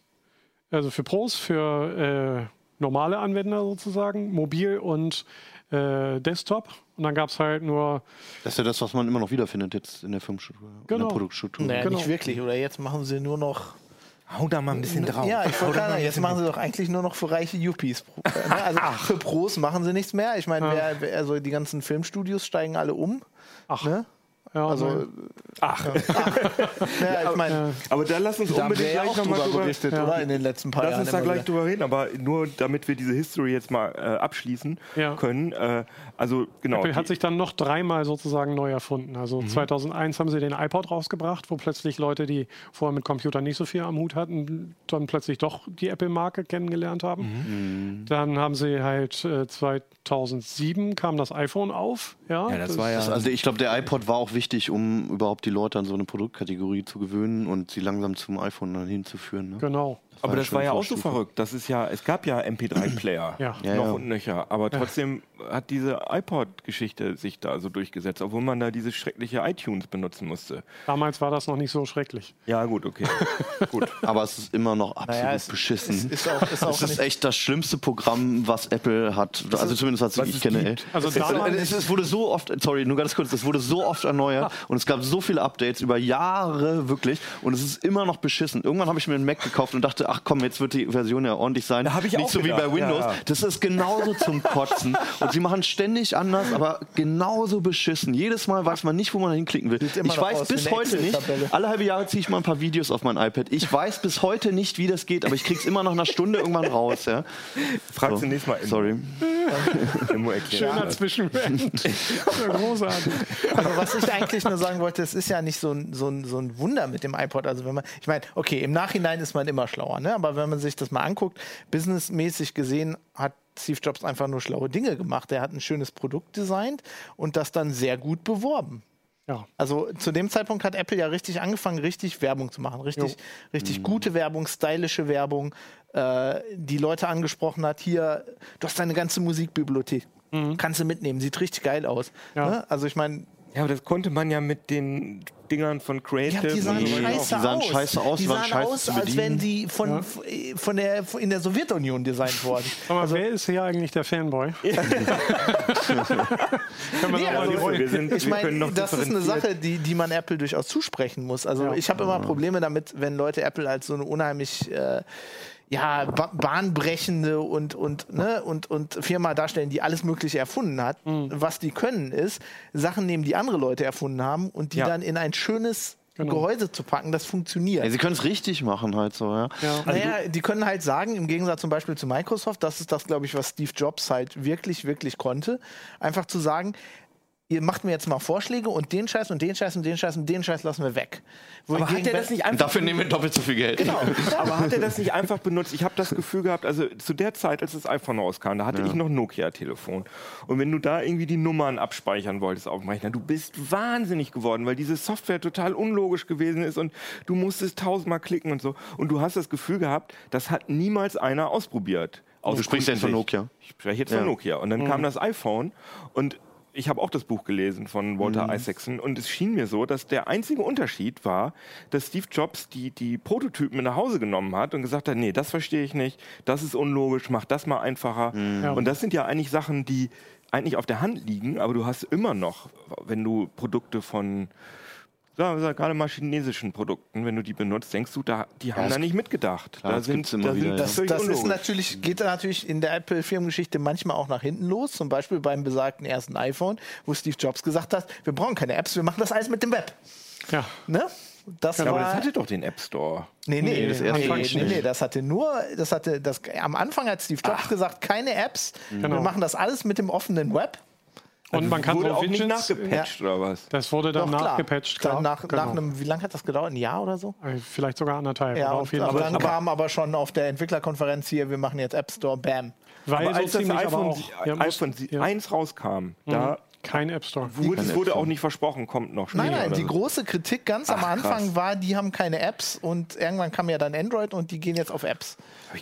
E: also für Pros, für äh, normale Anwender sozusagen, mobil und äh, Desktop. Und dann gab es halt nur,
C: Das ist ja das, was man immer noch wiederfindet jetzt in der Firmenstruktur, in
E: Genau.
C: der Produktstruktur.
D: Naja,
E: Genau.
D: nicht wirklich. Oder jetzt machen sie nur noch.
A: Hau da mal ein bisschen drauf.
D: Ja, ich wollte sagen, jetzt machen sie doch eigentlich nur noch für reiche Yuppies. Ne? Also für Pros machen sie nichts mehr. Ich meine, also die ganzen Filmstudios steigen alle um.
E: Ach,
D: Ne?
E: Ja,
D: Also,
E: ne,
A: Ach,
D: ja, ich meine,
A: aber da lass uns
D: da
A: unbedingt
D: ja
A: gleich
D: auch
A: nochmal
D: drüber
A: drüber
D: berichtet, oder? In den letzten paar
A: Lass
D: Jahren.
A: uns da gleich
D: wieder.
A: drüber reden, aber nur damit wir diese History jetzt mal äh, abschließen
E: Ja.
A: können. Äh, also genau.
E: Apple hat sich dann noch dreimal sozusagen neu erfunden. Also
A: Mhm.
E: 2001 haben sie den iPod rausgebracht, wo plötzlich Leute, die vorher mit Computern nicht so viel am Hut hatten, dann plötzlich doch die Apple-Marke kennengelernt haben.
A: Mhm.
E: Dann haben sie halt äh, 2007 kam das iPhone auf. Ja,
A: ja, das war ja.
C: Das, also ich glaube, der iPod war auch wichtig, um überhaupt die Leute an so eine Produktkategorie zu gewöhnen und sie langsam zum iPhone dann hinzuführen. Ne?
E: Genau.
A: Aber das war ja auch so verrückt. Das ist ja, es gab ja MP3-Player
E: Ja.
C: Ja,
A: noch
C: ja.
A: und nöcher, aber trotzdem hat diese iPod-Geschichte sich da so durchgesetzt, obwohl man da diese schreckliche iTunes benutzen musste.
E: Damals war das noch nicht so schrecklich.
A: Ja, gut, okay. gut.
C: Aber es ist immer noch absolut
D: Naja, es-
C: beschissen.
D: es ist auch- ist auch
C: es ist echt das schlimmste Programm, was Apple hat. Also zumindest was,
A: was
C: ich
A: es
C: kenne.
A: gibt.
E: Also
C: es,
E: damals-
C: es, es wurde so oft, sorry, nur ganz kurz, es wurde so oft erneuert und es gab so viele Updates über Jahre wirklich und es ist immer noch beschissen. Irgendwann habe ich mir einen Mac gekauft und dachte, ach komm, jetzt wird die Version ja ordentlich sein.
A: Da hab ich
C: Nicht
A: auch
C: so wie bei Windows.
A: ja.
C: Das ist genauso zum Kotzen und sie machen ständig anders, aber genauso beschissen. Jedes Mal weiß man nicht, wo man hinklicken will. Ich weiß bis heute nicht. Alle halbe Jahre ziehe ich mal ein paar Videos auf mein iPad. Ich weiß bis heute nicht, wie das geht, aber ich krieg's immer nach einer Stunde irgendwann raus. Ja?
A: Fragst
C: So.
A: du nächstes Mal Immo.
C: Sorry.
A: Immo
E: Schöner ja, großartig.
D: Aber was ich eigentlich nur sagen wollte, es ist ja nicht so ein, so, ein, so ein Wunder mit dem iPod. Also wenn man, ich meine, okay, im Nachhinein ist man immer schlauer, ne? aber wenn man sich das mal anguckt, businessmäßig gesehen hat Steve Jobs einfach nur schlaue Dinge gemacht. Er hat ein schönes Produkt designt und das dann sehr gut beworben.
E: Ja.
D: Also zu dem Zeitpunkt hat Apple ja richtig angefangen, richtig Werbung zu machen. Richtig, richtig gute Werbung, stylische Werbung, äh, die Leute angesprochen hat. Hier, du hast deine ganze Musikbibliothek. Kannst du mitnehmen, sieht richtig geil aus.
E: Ja.
D: Ne? Also ich meine,
A: Ja, aber das konnte man ja mit den Dingern von Creative.
D: Ja, die sahen scheiße
C: Die sahen
D: aus.
C: scheiße aus,
D: die
C: waren
D: sahen
C: scheiße
D: aus, als wären
C: bedienen.
D: die von, von der, in der Sowjetunion designt worden.
E: Sag mal,
D: Also-
E: wer ist hier eigentlich der Fanboy? Können wir
D: Nee,
E: noch mal
D: also,
A: wir sind-
D: ich meine, das ist eine Sache, die, die man Apple durchaus zusprechen muss. Also
E: Ja.
D: ich habe immer Probleme damit, wenn Leute Apple als so eine unheimlich äh, ja, ba bahnbrechende und, und, ne, und, und Firma darstellen, die alles Mögliche erfunden hat.
E: Mhm.
D: Was die können, ist Sachen nehmen, die andere Leute erfunden haben und die
A: Ja.
D: dann in ein schönes
E: Genau.
D: Gehäuse zu packen, das funktioniert.
C: Ja, sie können es richtig machen halt so, ja.
E: Ja.
D: Naja, die können halt sagen, im Gegensatz zum Beispiel zu Microsoft, das ist das, glaube ich, was Steve Jobs halt wirklich, wirklich konnte, einfach zu sagen, ihr macht mir jetzt mal Vorschläge und den Scheiß und den Scheiß und den Scheiß und den Scheiß lassen wir weg.
A: Aber hat er das nicht einfach
C: dafür nehmen wir doppelt so viel Geld.
D: Genau.
A: Aber hat er das nicht einfach benutzt? Ich habe das Gefühl gehabt, also zu der Zeit, als das iPhone rauskam, da hatte ich noch Nokia-Telefon. Und wenn du da irgendwie die Nummern abspeichern wolltest auf dem Rechner, du bist wahnsinnig geworden, weil diese Software total unlogisch gewesen ist und du musstest tausendmal klicken und so. Und du hast das Gefühl gehabt, das hat niemals einer ausprobiert. Aus
C: Du sprichst jetzt von. Nokia.
A: Ich spreche jetzt
C: Ja.
A: von Nokia. Und dann kam das iPhone und ich habe auch das Buch gelesen von Walter Isaacson und es schien mir so, dass der einzige Unterschied war, dass Steve Jobs die, die Prototypen mit nach Hause genommen hat und gesagt hat, nee, das verstehe ich nicht, das ist unlogisch, mach das mal einfacher.
E: Ja.
A: Und das sind ja eigentlich Sachen, die eigentlich auf der Hand liegen, aber du hast immer noch, wenn du Produkte von sagen wir gerade mal chinesischen Produkten, wenn du die benutzt, denkst du, da, die haben
C: das-
A: da nicht mitgedacht.
C: klar,
A: da
C: das
A: sind, da
C: wieder,
A: sind
C: ja.
D: das,
A: völlig
D: das ist natürlich, geht natürlich in der Apple-Firmengeschichte manchmal auch nach hinten los. Zum Beispiel beim besagten ersten iPhone, wo Steve Jobs gesagt hat, wir brauchen keine Apps, wir machen das alles mit dem Web.
E: Ja.
D: Ne? Das
A: aber
D: war,
A: das hatte doch den App Store.
D: Nee, nee,
E: Nee,
D: das nee, nee,
E: nicht.
D: nee, das hatte nur, das hatte, das, am Anfang hat Steve Jobs gesagt, keine Apps, wir
E: Genau.
D: machen das alles mit dem offenen Web.
E: Und man kann
A: wurde auch nicht nachgepatcht oder was?
E: das wurde dann
D: Doch,
E: nachgepatcht, klar.
D: Dann nach,
E: genau.
D: nach einem, wie lange hat das gedauert? Ein Jahr oder so?
E: Äh, Vielleicht sogar anderthalb.
D: Ja,
E: aber
D: und,
E: auf jeden
D: aber
E: Fall.
D: dann kam aber schon auf der Entwicklerkonferenz hier, wir machen jetzt App Store, bam.
E: Weil
A: Aber
E: so
A: als das
E: aber
A: iPhone,
E: auch, ja,
A: iPhone
E: ja,
A: 1 rauskam, da
E: kein App Store.
A: wurde, es wurde auch nicht versprochen, kommt noch
D: Nein,
A: später
D: nein,
A: oder
D: die
A: so.
D: große Kritik ganz am
A: Ach,
D: Anfang
A: krass.
D: war, die haben keine Apps und irgendwann kam ja dann Android und die gehen jetzt auf Apps.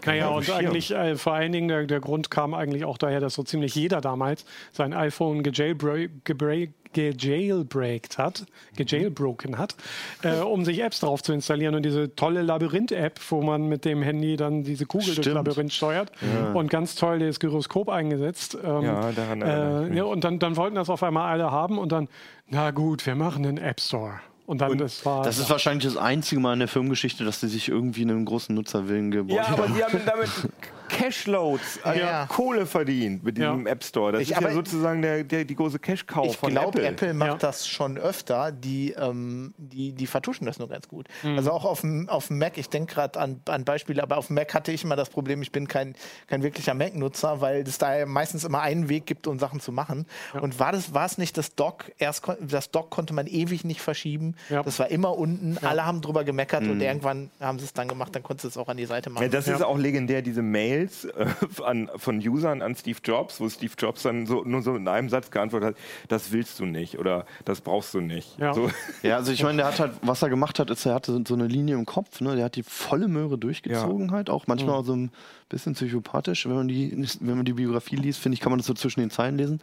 E: Naja, und
A: Schirm.
E: eigentlich äh, vor allen Dingen der, der Grund kam eigentlich auch daher, dass so ziemlich jeder damals sein iPhone gejailbreak, gebreak, gejailbreakt hat, gejailbroken hat, äh, um sich Apps drauf zu installieren und diese tolle Labyrinth-App, wo man mit dem Handy dann diese Kugel durchs
C: Stimmt.
E: Labyrinth steuert und ganz toll das Gyroskop eingesetzt. Ähm,
A: Ja, daran erinnere ich
E: äh, ja, und dann, dann wollten das auf einmal alle haben und dann, na gut, wir machen einen App Store. Und dann, das war.
C: Das ist wahrscheinlich das einzige Mal in der Firmengeschichte, dass sie sich irgendwie einen großen Nutzerwillen gebaut
A: Ja, aber
C: haben.
A: die haben damit Cashloads, also
D: Ja.
A: Kohle verdient mit diesem
E: Ja.
A: App Store. Das
D: Ich-
A: ist ja sozusagen der, der, die große Cash-Cow
D: Ich
A: von
D: glaube,
A: Apple.
D: Apple. macht
E: Ja.
D: das schon öfter. Die, ähm, die, die vertuschen das nur ganz gut.
E: Mhm.
D: Also auch auf dem, auf dem Mac, ich denke gerade an, an Beispiele, aber auf dem Mac hatte ich immer das Problem, ich bin kein, kein wirklicher Mac-Nutzer, weil es da ja meistens immer einen Weg gibt, um Sachen zu machen. Und war das war es nicht das Dock? Erst das Dock konnte man ewig nicht verschieben.
E: Ja.
D: Das war immer unten. Alle haben drüber gemeckert
A: Mhm.
D: und irgendwann haben sie es dann gemacht. Dann konntest du es auch an die Seite machen.
A: Ja, das ist auch legendär, diese Mails äh, an, von Usern an Steve Jobs, wo Steve Jobs dann so, nur so in einem Satz geantwortet hat, das willst du nicht oder das brauchst du nicht.
E: Ja.
A: So.
C: Ja, also ich meine, der hat halt, was er gemacht hat, ist, er hatte so eine Linie im Kopf, ne? Der hat die volle Möhre durchgezogen halt, auch manchmal auch so ein bisschen psychopathisch, wenn man die, wenn man die Biografie liest, finde ich, kann man das so zwischen den Zeilen lesen.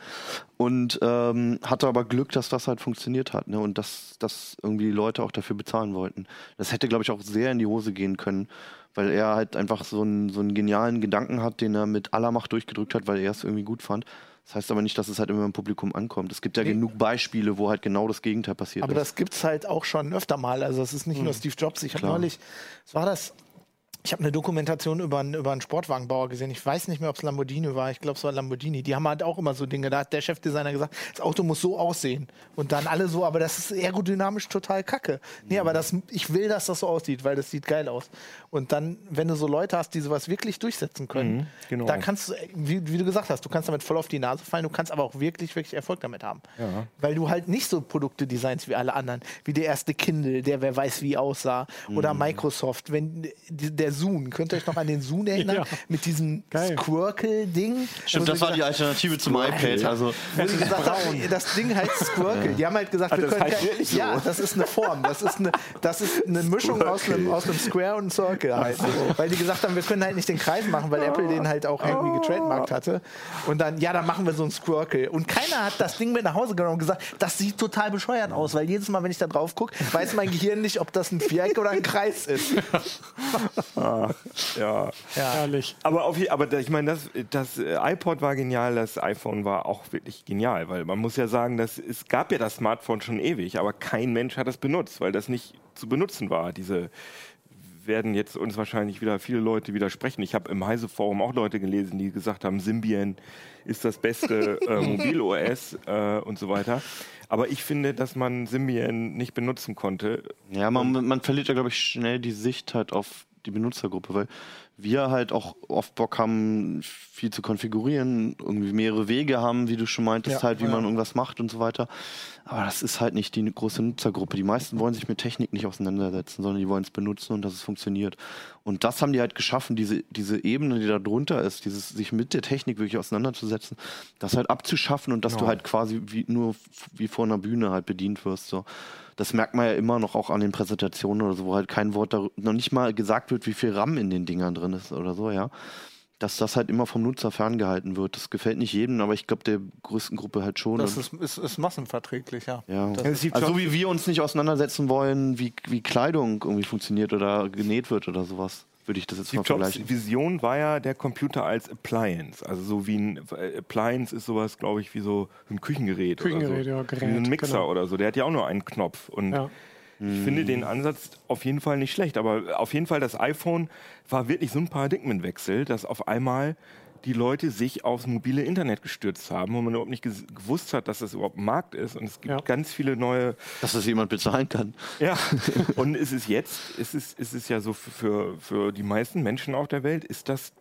C: Und ähm, hatte aber Glück, dass das halt funktioniert hat, ne? Und dass, dass irgendwie die Leute auch dafür bezahlen wollten. Das hätte, glaube ich, auch sehr in die Hose gehen können, weil er halt einfach so einen, so einen genialen Gedanken hat, den er mit aller Macht durchgedrückt hat, weil er es irgendwie gut fand. Das heißt aber nicht, dass es halt immer im Publikum ankommt. Es gibt ja genug Beispiele, wo halt genau das Gegenteil passiert
D: Aber
C: ist.
D: das gibt es halt auch schon öfter mal. Also es ist nicht nur Steve Jobs. Ich habe neulich, was war das? Ich habe eine Dokumentation über einen, über einen Sportwagenbauer gesehen. Ich weiß nicht mehr, ob es Lamborghini war. Ich glaube, es war Lamborghini. Die haben halt auch immer so Dinge. Da hat der Chefdesigner gesagt, das Auto muss so aussehen. Und dann alle so, aber das ist aerodynamisch total kacke. Nee, aber das, ich will, dass das so aussieht, weil das sieht geil aus. Und dann, wenn du so Leute hast, die sowas wirklich durchsetzen können,
A: genau.
D: da kannst du, wie, wie du gesagt hast, du kannst damit voll auf die Nase fallen. Du kannst aber auch wirklich, wirklich Erfolg damit haben. Weil du halt nicht so Produkte designst wie alle anderen. Wie der erste Kindle, der wer weiß wie aussah. Oder Microsoft. Wenn der Zoom. Könnt ihr euch noch an den Zoom erinnern?
E: Ja.
D: Mit diesem. Squircle-Ding.
C: Stimmt, das war die Alternative zum iPad. Also,
D: gesagt das Ding heißt Squircle. Die haben halt gesagt, wir
A: das
D: können? Ja, das ist eine Form. Das ist eine, das ist eine Mischung aus einem, aus einem Square und einem Circle halt. Weil die gesagt haben, wir können halt nicht den Kreis machen, weil Apple den halt auch irgendwie getrademarkt hatte. Und dann, ja, dann machen wir so einen Squircle. Und keiner hat das Ding mit nach Hause genommen und gesagt, das sieht total bescheuert aus, weil jedes Mal, wenn ich da drauf gucke, weiß mein Gehirn nicht, ob das ein Viereck oder ein Kreis ist.
A: Ja.
E: Herrlich.
A: Aber, auf, aber ich meine, das, das äh, iPod war genial, das iPhone war auch wirklich genial, weil man muss ja sagen, dass, es gab ja das Smartphone schon ewig, aber kein Mensch hat es benutzt, weil das nicht zu benutzen war. Diese werden jetzt uns wahrscheinlich wieder viele Leute widersprechen. Ich habe im Heise-Forum auch Leute gelesen, die gesagt haben, Symbian ist das beste äh, Mobil-OS äh, und so weiter. Aber ich finde, dass man Symbian nicht benutzen konnte.
C: ja, man, man verliert ja, glaube ich, schnell die Sicht halt auf die Benutzergruppe, weil wir halt auch oft Bock haben, viel zu konfigurieren, irgendwie mehrere Wege haben, wie du schon meintest,
D: Ja,
C: halt, wie
D: ja.
C: man irgendwas macht und so weiter. Aber das ist halt nicht die große Nutzergruppe. Die meisten wollen sich mit Technik nicht auseinandersetzen, sondern die wollen es benutzen und dass es funktioniert. Und das haben die halt geschaffen, diese, diese Ebene, die da drunter ist, dieses sich mit der Technik wirklich auseinanderzusetzen, das halt abzuschaffen und dass du halt quasi wie, nur wie vor einer Bühne halt bedient wirst. So. Das merkt man ja immer noch auch an den Präsentationen oder so, wo halt kein Wort darüber, noch nicht mal gesagt wird, wie viel RAM in den Dingern drin ist oder so, ja. Dass das halt immer vom Nutzer ferngehalten wird. Das gefällt nicht jedem, aber ich glaube der größten Gruppe halt schon.
D: Das
C: Und-
D: ist, ist, ist massenverträglich, ja.
C: ja. Also wie wir uns nicht auseinandersetzen wollen, wie, wie Kleidung irgendwie funktioniert oder genäht wird oder sowas, würde ich das jetzt mal
A: Steve Jobs
C: vergleichen.
A: Vision war ja der Computer als Appliance. Also so wie ein äh, Appliance ist sowas, glaube ich, wie so ein Küchengerät.
E: Küchengerät,
A: oder so.
E: ja, Gerät,
A: wie ein Mixer
E: genau.
A: oder so. Der hat ja auch nur einen Knopf. Und
E: Ja.
A: ich finde den Ansatz auf jeden Fall nicht schlecht. Aber auf jeden Fall, das iPhone war wirklich so ein Paradigmenwechsel, dass auf einmal die Leute sich aufs mobile Internet gestürzt haben, wo man überhaupt nicht gewusst hat, dass das überhaupt ein Markt ist. Und es gibt
E: Ja.
A: ganz viele neue
C: Dass das jemand bezahlen kann.
A: ja, und es ist jetzt, es ist, es ist ja so für, für die meisten Menschen auf der Welt, ist das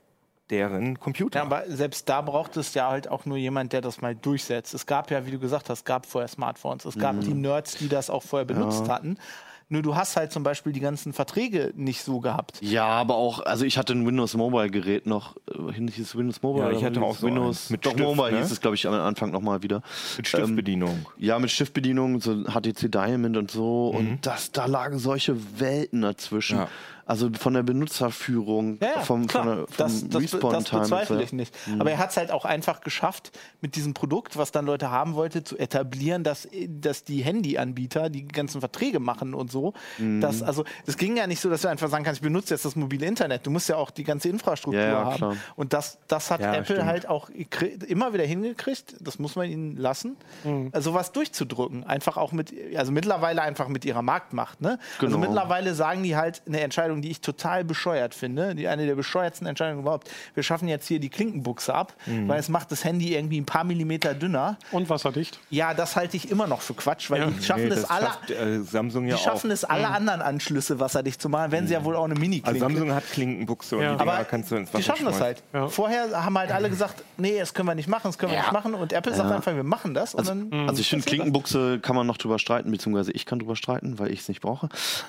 A: deren Computer.
D: Ja, aber selbst da braucht es ja halt auch nur jemand, der das mal durchsetzt. Es gab ja, wie du gesagt hast, gab vorher Smartphones. Es gab die Nerds, die das auch vorher benutzt hatten. Nur du hast halt zum Beispiel die ganzen Verträge nicht so gehabt.
C: Ja, aber auch, also ich hatte ein Windows Mobile Gerät noch, äh, hieß es Windows Mobile?
A: Ja, ich hatte auch so
C: Windows,
A: eins mit
C: doch
A: Stift,
C: Mobile
A: ne?
C: hieß es, glaube ich, am Anfang nochmal wieder.
A: Mit Stiftbedienung.
C: Ja, mit Stiftbedienung, so HTC Diamond und so. Und das, da lagen solche Welten dazwischen.
A: Ja.
C: Also von der Benutzerführung,
D: Ja, ja,
C: vom,
D: klar.
C: von der, vom
D: das, das, das
C: Respawn-Time.
D: bezweifle ich nicht. Aber er hat es halt auch einfach geschafft, mit diesem Produkt, was dann Leute haben wollte, zu etablieren, dass, dass die Handyanbieter die ganzen Verträge machen und so. Das, also, es ging ja nicht so, dass du einfach sagen kannst, ich benutze jetzt das mobile Internet. Du musst ja auch die ganze Infrastruktur
C: Ja, ja,
D: haben.
C: klar.
D: Und das, das hat
A: Ja,
D: Apple
A: stimmt.
D: halt auch immer wieder hingekriegt. Das muss man ihnen lassen. Also was durchzudrücken. Einfach auch mit, also mittlerweile einfach mit ihrer Marktmacht. Ne? Also
C: Genau.
D: mittlerweile sagen die halt eine Entscheidung, die ich total bescheuert finde. Die eine der bescheuertsten Entscheidungen überhaupt. Wir schaffen jetzt hier die Klinkenbuchse ab,
A: Mhm.
D: weil es macht das Handy irgendwie ein paar Millimeter dünner.
E: Und wasserdicht.
D: Ja, das halte ich immer noch für Quatsch, weil die schaffen
A: Nee,
D: es
A: das
D: alle.
A: schafft, äh, Samsung
D: Die
A: ja
D: schaffen
A: auch.
D: es alle anderen Anschlüsse wasserdicht zu machen, wenn sie ja wohl auch eine Mini-Klinke.
A: Also Samsung hat Klinkenbuchse und
E: Ja.
A: die Dinger
D: aber
A: kannst du ins Wasser
D: die schaffen das
A: schmeißen.
D: halt.
E: Ja.
D: Vorher haben halt alle gesagt, nee, das können wir nicht machen, das können wir nicht machen. Und Apple sagt einfach, wir machen das. Und dann
C: Also ich finde,
D: das.
C: Klinkenbuchse kann man noch drüber streiten, beziehungsweise ich kann drüber streiten, weil ich es nicht brauche.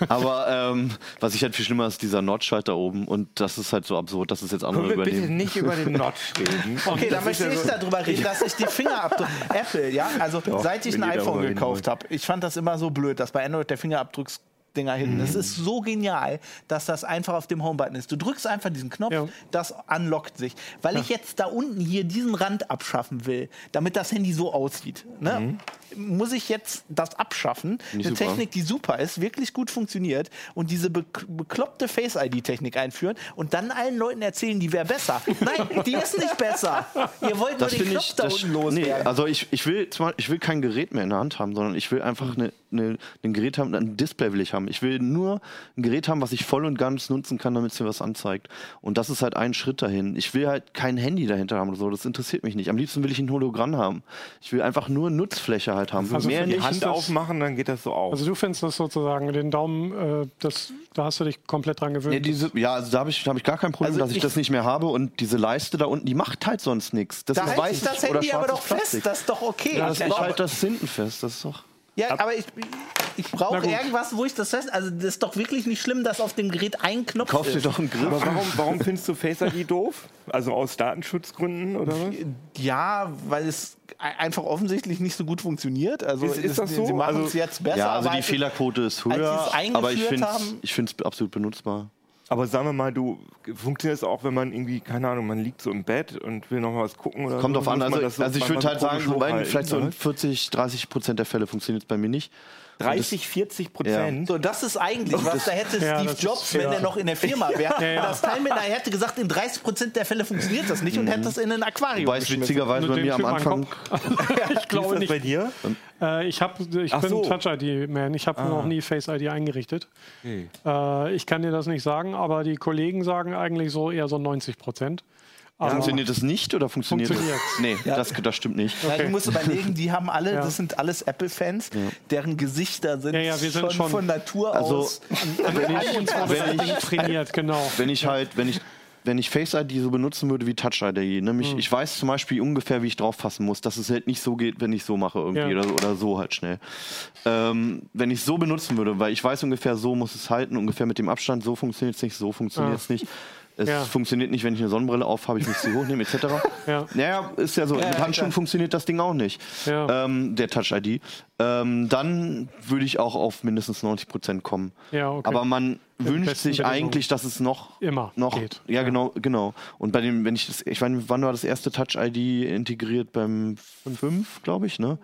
C: Aber ähm, was ich halt viel schlimmer ist, dieser Notch-Schalter oben. Und das ist halt so absurd, dass es jetzt andere
A: Können wir bitte
C: übernehmen.
A: nicht über den Notch reden?
D: Okay, dann möchte ich darüber reden, dass ich die Fingerabdruck. Apple, ja, also seit ich ein iPhone gekauft habe, ich fand das immer so blöd, dass bei Android der Fingerabdrucks Dinger hinten. Es ist so genial, dass das einfach auf dem Homebutton ist. Du drückst einfach diesen Knopf,
E: Ja.
D: das unlockt sich. Weil ich jetzt da unten hier diesen Rand abschaffen will, damit das Handy so aussieht, ne? muss ich jetzt das abschaffen. Eine
C: super.
D: Technik, die super ist, wirklich gut funktioniert und diese be bekloppte Face-ID-Technik einführen und dann allen Leuten erzählen, die wäre besser. Nein, die ist nicht besser. Ihr wollt nur
C: Das
D: den
C: finde
D: Knopf
C: ich.
D: da
C: Das,
D: unten
C: nee,
D: loswerden.
C: also ich, ich will ich will kein Gerät mehr in der Hand haben, sondern ich will einfach eine, eine, ein Gerät haben, ein Display will ich haben. Ich will nur ein Gerät haben, was ich voll und ganz nutzen kann, damit es mir was anzeigt. Und das ist halt ein Schritt dahin. Ich will halt kein Handy dahinter haben oder so. Das interessiert mich nicht. Am liebsten will ich ein Hologramm haben. Ich will einfach nur Nutzfläche halt haben.
E: Also
C: mehr
A: Die
C: nicht.
A: Hand aufmachen, dann geht das so auf.
E: Also du findest das sozusagen, den Daumen, äh, das, da hast du dich komplett dran gewöhnt.
C: Ja, diese, ja, also da habe ich, da hab ich gar kein Problem,
D: Also
C: dass ich,
D: ich-
C: das nicht mehr habe. Und diese Leiste da unten, die macht halt sonst nichts. Das
D: Da
C: ist weiß
D: ich das Handy aber doch fest.
C: Plastik.
D: Das ist doch okay.
C: Ja, das, ich halte das hinten fest. Das ist doch.
D: Ja, aber ich, ich brauche irgendwas, wo ich das fest. Also, das ist doch wirklich nicht schlimm, dass auf dem Gerät ein Knopf
C: Kauf dir
D: ist.
C: doch einen Griff.
A: Aber warum, warum findest du Face ID doof? Also aus Datenschutzgründen oder was?
D: Ja, weil es einfach offensichtlich nicht so gut funktioniert. Also,
A: Ist- ist das so?
D: Sie machen es
A: Also-
D: jetzt besser.
C: Ja, also
D: aber
C: die Fehlerquote ist höher, aber ich finde es absolut benutzbar.
A: Aber sagen wir mal, du funktioniert es auch, wenn man irgendwie, keine Ahnung, man liegt so im Bett und will noch mal was gucken oder
C: Kommt
A: so,
C: drauf an. Also,
A: so
C: also ich würde halt sagen, so vielleicht so in
A: ne?
C: 40, 30 Prozent der Fälle funktioniert es bei mir nicht.
A: 30, 40 Prozent.
D: So, das ist eigentlich was. Da hätte
E: Ja,
D: Steve
E: das ist-
D: Jobs, wenn
E: ja.
D: er noch in der Firma wäre,
E: Ja, ja.
D: das Teil mit, er hätte gesagt, in 30 Prozent der Fälle funktioniert das nicht und hätte das in ein Aquarium geschmissen.
C: witzigerweise bei mir am
E: Typ am
C: Anfang.
E: Ich glaube nicht.
A: bei dir?
E: Äh, ich, hab, ich
A: Ach
E: bin
A: so.
E: Touch-ID-Man. Ich habe noch nie Face-ID eingerichtet. Äh, ich kann dir das nicht sagen, aber die Kollegen sagen eigentlich so eher so 90 Prozent. Aber
C: Funktioniert das nicht oder funktioniert
E: Funktioniert's.
C: das? Nee, das, das stimmt nicht.
D: Ja, du musst überlegen, die haben alle,
E: Ja.
D: das sind alles Apple-Fans, deren Gesichter sind,
E: Ja, ja, wir sind
D: schon,
E: schon-
D: von Natur
C: Also,
D: aus.
E: uns wurde das Ding trainiert, genau.
C: Wenn ich halt, wenn ich, wenn ich Face ID so benutzen würde wie Touch ID, nämlich
E: Hm.
C: ich weiß zum Beispiel ungefähr, wie ich drauf fassen muss, dass es halt nicht so geht, wenn ich so mache irgendwie
E: Ja.
C: oder, oder so halt schnell. Ähm, wenn ich so benutzen würde, weil ich weiß ungefähr, so muss es halten, ungefähr mit dem Abstand, so funktioniert es nicht, so funktioniert es nicht. Es
E: Ja.
C: funktioniert nicht, wenn ich eine Sonnenbrille auf habe, ich mich sie hochnehme, etc.
E: Ja.
C: Naja, ist ja so. mit Handschuhen funktioniert das Ding auch nicht.
E: Ja.
C: Ähm, der Touch ID. Ähm, dann würde ich auch auf mindestens 90 Prozent kommen.
E: Ja, okay.
C: Aber man wünscht sich eigentlich, dass es noch
E: Immer
C: noch
E: geht.
C: Ja, genau, genau. Und bei dem, wenn ich das, ich meine, wann war das erste Touch ID integriert beim 5, glaube ich, ne?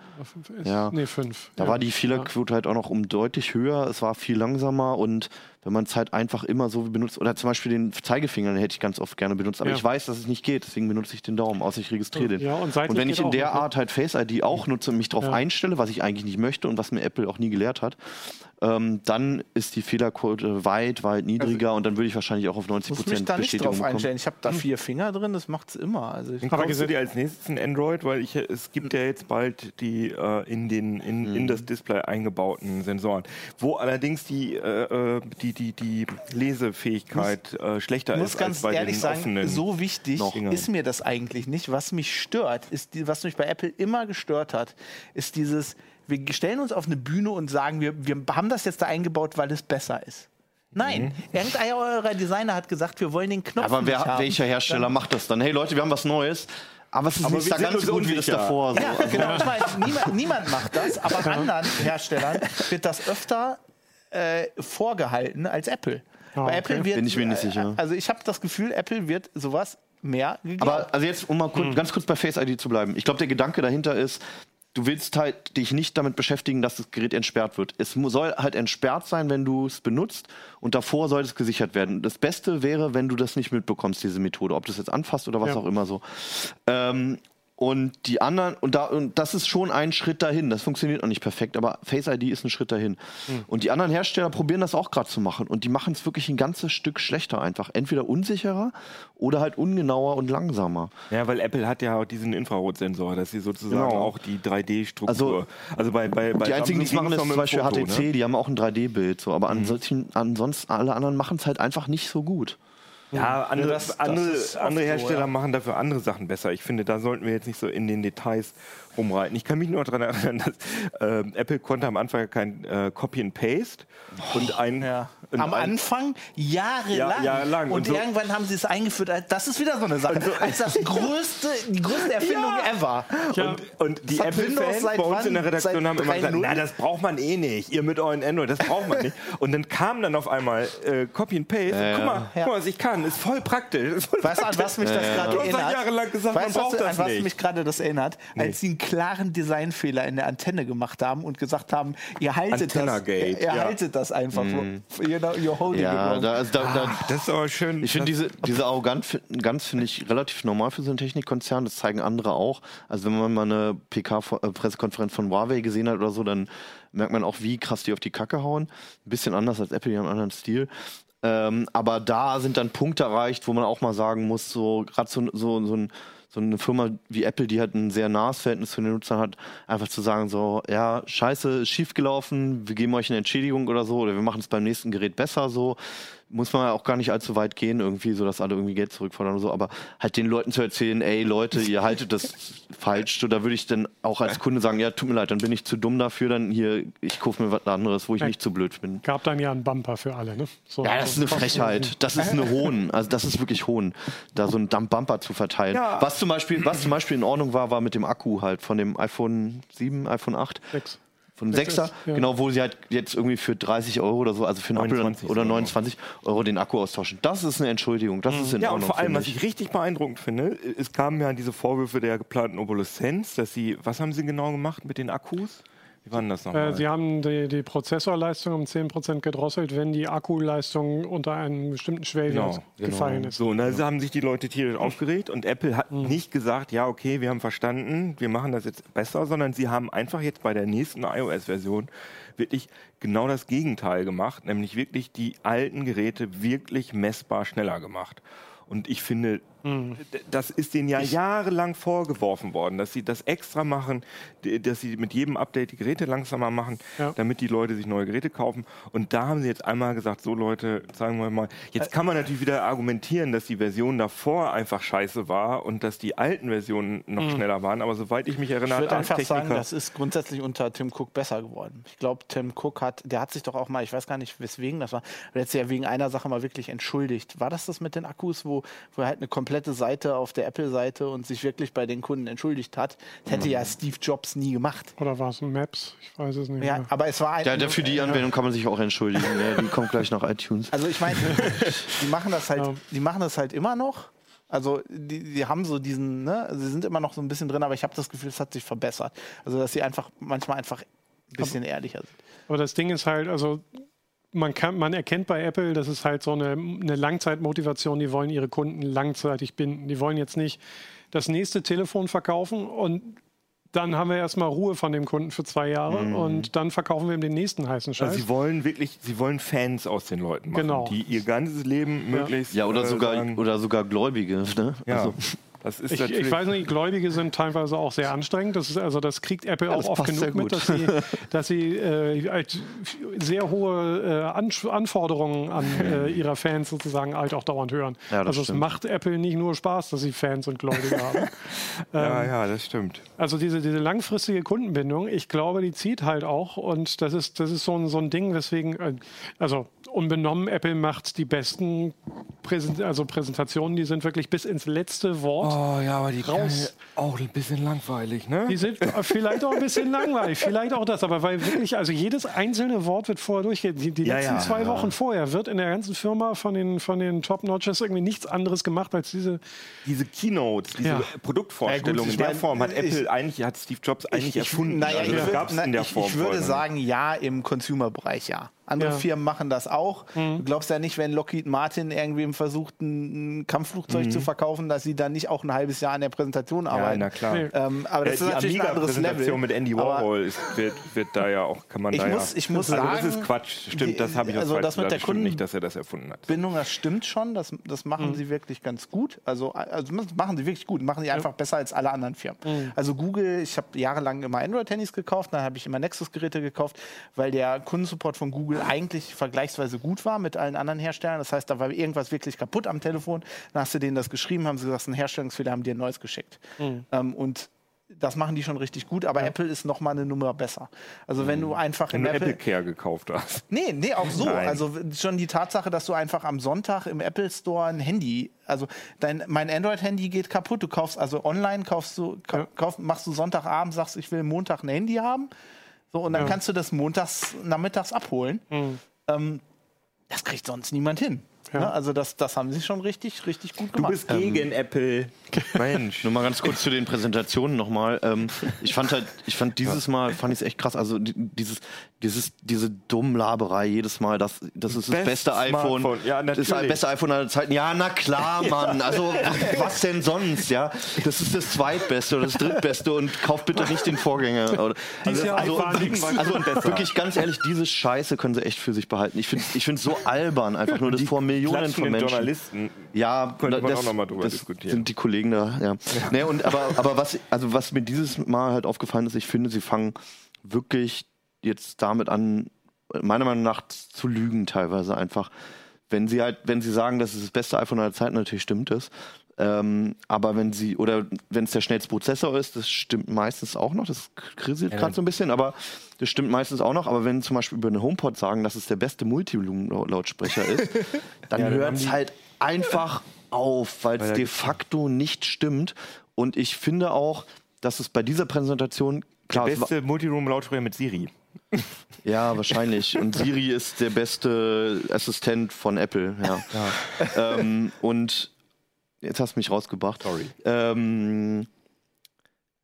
C: Ja.
E: Nee, fünf.
C: Da
E: ja.
C: war die Fehlerquote halt auch noch um deutlich höher. Es war viel langsamer und wenn man es halt einfach immer so benutzt, oder zum Beispiel den Zeigefinger, den hätte ich ganz oft gerne benutzt, aber
E: Ja.
C: ich weiß, dass es nicht geht, deswegen benutze ich den Daumen, außer ich registriere den.
E: Ja, und
C: und wenn ich in der
E: ne?
C: Art halt Face ID auch nutze und mich darauf
E: Ja.
C: einstelle, was ich eigentlich nicht möchte und was mir Apple auch nie gelehrt hat, ähm, dann ist die Fehlerquote weit, weit niedriger und dann würde ich wahrscheinlich auch auf 90%
D: muss mich da nicht
C: Bestätigung
D: drauf
C: bekommen.
D: einstellen. Ich habe da vier Finger drin, das macht's immer. Also ich,
E: Aber gesetz-
A: dir als nächstes ein Android, weil ich, es gibt ja jetzt bald die äh, in, den, in,
C: Mhm.
A: in das Display eingebauten Sensoren, wo allerdings die, äh, äh, die, die, die Lesefähigkeit äh, schlechter
D: Ich muss
A: ist
D: ganz
A: als bei
D: ehrlich
A: den
D: sagen,
A: offenen.
D: so wichtig
A: Dingern.
D: ist mir das eigentlich nicht. Was mich stört, ist die, was mich bei Apple immer gestört hat, ist dieses, wir stellen uns auf eine Bühne und sagen, wir, wir haben das jetzt da eingebaut, weil es besser ist. Nein, irgendeiner eurer Designer hat gesagt, wir wollen den Knopf
C: Aber
D: nicht
C: wer,
D: haben.
C: welcher Hersteller macht das dann? Hey Leute, wir haben was Neues, aber es ist
A: Aber
C: nicht da ganz so gut wie das
A: unsicher.
C: davor. So.
D: Ja, genau. Ich meine, niemand, niemand macht das, aber anderen Herstellern wird das öfter äh, vorgehalten als Apple.
E: Ah,
D: Bei Apple
E: okay.
D: wird,
C: Bin ich mir nicht
D: äh,
C: sicher.
D: Also ich habe das Gefühl, Apple wird sowas mehr geglaubt.
C: Aber also jetzt, um mal kurz, ganz kurz bei Face ID zu bleiben. Ich glaube, der Gedanke dahinter ist, du willst halt dich nicht damit beschäftigen, dass das Gerät entsperrt wird. Es soll halt entsperrt sein, wenn du es benutzt und davor soll es gesichert werden. Das Beste wäre, wenn du das nicht mitbekommst, diese Methode, ob du es jetzt anfasst oder was
E: Ja.
C: auch immer so. Ähm, und die anderen, und, da, und das ist schon ein Schritt dahin. Das funktioniert noch nicht perfekt, aber Face ID ist ein Schritt dahin. Und die anderen Hersteller probieren das auch gerade zu machen. Und die machen es wirklich ein ganzes Stück schlechter einfach. Entweder unsicherer oder halt ungenauer und langsamer.
A: Ja, weil Apple hat ja auch diesen Infrarotsensor, dass sie sozusagen
C: Genau.
A: auch die 3D-Struktur.
C: Also,
A: Also, bei, bei, bei
C: Die einzigen, die es machen, ist zum Beispiel
A: dem
C: HTC,
A: Foto, ne?
C: die haben auch ein 3D-Bild, so, aber ansonsten, ansonsten alle anderen machen es halt einfach nicht so gut.
A: Ja, andere,
D: das- das
A: andere, andere
D: so,
A: Hersteller
D: ja.
A: machen dafür andere Sachen besser. Ich finde, da sollten wir jetzt nicht so in den Details rumreiten. Ich kann mich nur daran erinnern, dass äh, Apple konnte am Anfang kein äh, Copy and Paste und ein,
D: Ja.
A: und
D: Am
A: ein
D: Anfang jahrelang.
A: Ja, jahrelang.
D: Und,
A: Und so-
D: irgendwann haben sie es eingeführt. Das ist wieder so eine Sache. Als das größte, die größte Erfindung ever.
E: Ja.
A: Und die Apple-Fans bei uns
D: wann?
A: in der Redaktion
D: Seit
A: haben immer gesagt,
D: 3.0?
A: na, das braucht man eh nicht. Ihr mit euren Android, das braucht man nicht. Und dann kam dann auf einmal äh, Copy and Paste.
C: Ja,
A: guck mal,
D: ja.
A: guck mal, was ich kann. Ist voll praktisch. Ist voll
D: Weißt du, an was mich das gerade
A: Du hast
D: erinnert?
A: jahrelang gesagt, man
D: weißt, du,
A: braucht
D: was,
A: das
D: an was
A: nicht.
D: mich gerade das erinnert? Als sie klaren Designfehler in der Antenne gemacht haben und gesagt haben, ihr haltet das,
A: Antennagate,
D: ihr, ihr
A: ja.
D: haltet das einfach. You know, you're holding it
C: Ja,
D: wrong.
C: da, also da, da,
A: Das ist aber schön.
C: ich finde diese, diese Arroganz ganz finde ich relativ normal für so einen Technikkonzern. Das zeigen andere auch. Also wenn man mal eine PK-Pressekonferenz von Huawei gesehen hat oder so, dann merkt man auch, wie krass die auf die Kacke hauen. Ein bisschen anders als Apple, die haben einen anderen Stil. Ähm, aber da sind dann Punkte erreicht, wo man auch mal sagen muss, so gerade so, so, so ein so eine Firma wie Apple, die halt ein sehr nahes Verhältnis zu den Nutzern hat, einfach zu sagen so, ja, scheiße, ist schiefgelaufen, wir geben euch eine Entschädigung oder so, oder wir machen es beim nächsten Gerät besser so. Muss man ja auch gar nicht allzu weit gehen, irgendwie, so dass alle irgendwie Geld zurückfordern oder so, aber halt den Leuten zu erzählen, ey Leute, ihr haltet das falsch, so, da würde ich dann auch als Kunde sagen, ja, tut mir leid, dann bin ich zu dumm dafür, dann hier, ich kaufe mir was anderes, wo ich
E: Ja.
C: nicht zu blöd bin.
E: Gab dann ja einen Bumper für alle, ne? So,
C: Ja, das ist eine Frechheit. Das ist eine Hohn. Also das ist wirklich Hohn, da so einen Bumper zu verteilen.
A: Ja.
C: Was zum Beispiel, was zum Beispiel in Ordnung war, war mit dem Akku halt von dem iPhone 7, iPhone 8,
E: Sechs.
C: Von dem
E: Sechs
C: 6er,
E: ist, ja.
C: genau, wo sie halt jetzt irgendwie für 30 Euro oder so, also für einen Apfel
A: 29
C: oder
A: Euro.
C: 29 Euro den Akku austauschen. Das ist eine Entschuldigung. Das ist in
A: Ja, und
C: Ordnung.
A: vor allem,
C: finde
A: was ich richtig beeindruckend finde, es kamen ja diese Vorwürfe der geplanten Obsoleszenz, dass sie, was haben sie genau gemacht mit den Akkus? Wie war denn das nochmal?
E: Äh, Sie haben die, die Prozessorleistung um 10% gedrosselt, wenn die Akkuleistung unter einen bestimmten Schwellwert
A: Genau,
E: gefallen ist.
A: So, und da haben sich die Leute tierisch aufgeregt und Apple hat
E: Mhm.
A: nicht gesagt, ja, okay, wir haben verstanden, wir machen das jetzt besser, sondern sie haben einfach jetzt bei der nächsten iOS-Version wirklich genau das Gegenteil gemacht, nämlich wirklich die alten Geräte wirklich messbar schneller gemacht. Und ich finde,
E: Mhm.
A: das ist denen ja jahrelang vorgeworfen worden, dass sie das extra machen, dass sie mit jedem Update die Geräte langsamer machen,
E: Ja.
A: damit die Leute sich neue Geräte kaufen. Und da haben sie jetzt einmal gesagt, so Leute, sagen wir mal, jetzt kann man natürlich wieder argumentieren, dass die Version davor einfach scheiße war und dass die alten Versionen noch schneller waren. Aber soweit ich mich
D: Ich
A: erinnere,
D: würde
A: hat
D: einfach
A: Techniker-
D: sagen, das ist grundsätzlich unter Tim Cook besser geworden. Ich glaube, Tim Cook hat, der hat sich doch auch mal, ich weiß gar nicht weswegen das war, aber jetzt ja wegen einer Sache mal wirklich entschuldigt. War das das mit den Akkus, wo, wo er halt eine komplette Seite auf der Apple-Seite und sich wirklich bei den Kunden entschuldigt hat? Das hätte ja Steve Jobs nie gemacht.
E: Oder war es ein Maps? Ich weiß es nicht
D: Ja,
E: mehr.
D: aber es war ein,
C: Ja, der- für die Anwendung kann man sich auch entschuldigen. Ja, die kommt gleich nach iTunes.
D: Also ich meine, die machen das halt,
E: Ja.
D: die machen das halt immer noch. Also die, die haben so diesen, ne, sie sind immer noch so ein bisschen drin, aber ich habe das Gefühl, es hat sich verbessert. Also dass sie einfach manchmal einfach ein bisschen ehrlicher sind.
E: Aber das Ding ist halt, also man, kann, man erkennt bei Apple, das ist halt so eine, eine Langzeitmotivation, die wollen ihre Kunden langzeitig binden. Die wollen jetzt nicht das nächste Telefon verkaufen und dann haben wir erstmal Ruhe von dem Kunden für zwei Jahre und dann verkaufen wir ihm den nächsten heißen Scheiß.
A: Also sie wollen wirklich, sie wollen Fans aus den Leuten machen,
E: Genau.
A: die ihr ganzes Leben möglichst.
C: Ja, oder
A: äh,
C: sogar,
A: sagen,
C: oder sogar Gläubige. Ne?
A: ja,
C: Also,
A: das ist
E: Ich, ich weiß nicht, Gläubige sind teilweise auch sehr anstrengend. Das ist, also das kriegt Apple
C: das
E: auch oft genug mit, dass sie, dass sie äh, halt sehr hohe äh, Anforderungen an äh, ihrer Fans sozusagen halt auch dauernd hören.
C: Ja,
E: also es
C: stimmt.
E: macht Apple nicht nur Spaß, dass sie Fans und Gläubige haben.
A: ja, ja, das stimmt.
E: Also diese, diese langfristige Kundenbindung, ich glaube, die zieht halt auch und das ist, das ist so ein, so ein Ding, weswegen, äh, also unbenommen, Apple macht die besten Präsent also Präsentationen, die sind wirklich bis ins letzte Wort.
A: Oh ja, aber die
E: Raus.
A: auch ein bisschen langweilig, ne?
E: Die sind vielleicht auch ein bisschen langweilig, vielleicht auch das, aber weil wirklich, also jedes einzelne Wort wird vorher durchgehen. Die, die
A: Ja,
E: letzten
A: ja,
E: zwei
A: ja.
E: Wochen vorher wird in der ganzen Firma von den, von den Top-Notches irgendwie nichts anderes gemacht als diese.
A: diese Keynotes, diese
E: Ja.
A: Produktvorstellungen
D: Ja, gut, ich
A: in der
D: mein,
A: Form hat
D: ich-
A: Apple eigentlich, hat Steve Jobs eigentlich erfunden.
D: naja,
A: also
D: ich,
A: das
D: würd-
A: gab es
D: na,
A: in der
D: ich,
A: Form.
D: ich würde sagen, ja, im Consumer-Bereich ja. Andere
E: Ja.
D: Firmen machen das auch. Du glaubst ja nicht, wenn Lockheed Martin irgendwie versucht, ein, Kampfflugzeug zu verkaufen, dass sie dann nicht auch ein halbes Jahr an der Präsentation arbeiten.
A: Ja, na klar.
D: Ähm, aber das
A: Äh,
D: ist
A: die
D: natürlich ein anderes Level.
A: Mit Andy Warhol ist, wird, wird da ja auch, kann man
D: Ich
A: da
D: muss-
A: ja.
D: ich muss
A: also
D: sagen,
A: das ist Quatsch. Stimmt,
D: die-
A: das habe ich
D: also
A: falsch
D: das mit der
A: stimmt
D: Kunden-
A: nicht, dass er das erfunden hat.
D: Bindung, das stimmt schon. Das, das machen
A: Mhm.
D: sie wirklich ganz gut. Also, also das machen sie wirklich gut. Machen sie einfach besser als alle anderen Firmen.
A: Mhm.
D: Also Google, ich habe jahrelang immer Android-Handys gekauft, dann habe ich immer Nexus-Geräte gekauft, weil der Kundensupport von Google eigentlich vergleichsweise gut war mit allen anderen Herstellern. Das heißt, da war irgendwas wirklich kaputt am Telefon. Dann hast du denen das geschrieben, haben sie gesagt, ein Herstellungsfehler, haben dir ein neues geschickt.
A: Mhm.
D: Ähm, und das machen die schon richtig gut, aber Apple ist noch mal eine Nummer besser. Also wenn du einfach
A: Mhm. Wenn
D: im
A: du Apple Care gekauft hast.
D: Nee, nee, auch so.
A: Nein.
D: Also schon die Tatsache, dass du einfach am Sonntag im Apple Store ein Handy, also dein, mein Android-Handy geht kaputt. Du kaufst also online, kaufst du, ka kauf, machst du Sonntagabend, sagst, ich will Montag ein Handy haben. So, und dann kannst du das montags nachmittags abholen. Ähm, das kriegt sonst niemand hin. Ne? Also das, das haben sie schon richtig, richtig gut
A: Du
D: gemacht.
A: bist gegen Apple. Mensch.
C: Nur mal ganz kurz zu den Präsentationen nochmal. Ähm, ich fand halt, ich fand dieses Mal, fand ich es echt krass. Also die- dieses, dieses, diese Dummlaberei jedes Mal, das, das ist das
A: Best
C: beste iPhone.
A: Smartphone. Ja,
C: das ist das
A: natürlich.
C: beste iPhone aller Zeiten. Ja, na klar, Mann. Also, was denn sonst, ja? Das ist das zweitbeste oder das drittbeste und kauft bitte nicht den Vorgänger. Oder- also,
E: war nix.
C: also wirklich ganz ehrlich, diese Scheiße können sie echt für sich behalten. Ich finde ich find's so albern, einfach nur das vor Millionen von Menschen.
A: Journalisten.
C: Ja,
A: Könnte man
C: das,
A: auch noch mal drüber
C: das
A: diskutieren.
C: sind die Kollegen da, ja. Nee, und aber, aber was, also was mir dieses Mal halt aufgefallen ist, ich finde, sie fangen wirklich jetzt damit an, meiner Meinung nach zu lügen teilweise einfach. Wenn sie halt, wenn sie sagen, das ist das beste iPhone aller Zeiten, natürlich stimmt es. Ähm, aber wenn sie, oder wenn es der schnellste Prozessor ist, das stimmt meistens auch noch, das kriselt gerade so ein bisschen, aber das stimmt meistens auch noch. Aber wenn zum Beispiel über eine HomePod sagen, dass es der beste Multivolumen-Lautsprecher ist, dann
A: Ja,
C: hört es halt einfach auf, weil es de facto nicht stimmt. Und ich finde auch, dass es bei dieser Präsentation, klar, es war,
A: Beste Multiroom-Lautsprecher mit Siri.
C: Ja, wahrscheinlich. Und Siri ist der beste Assistent von Apple, ja. Ähm, und jetzt hast du mich rausgebracht.
A: Sorry.
C: Ähm,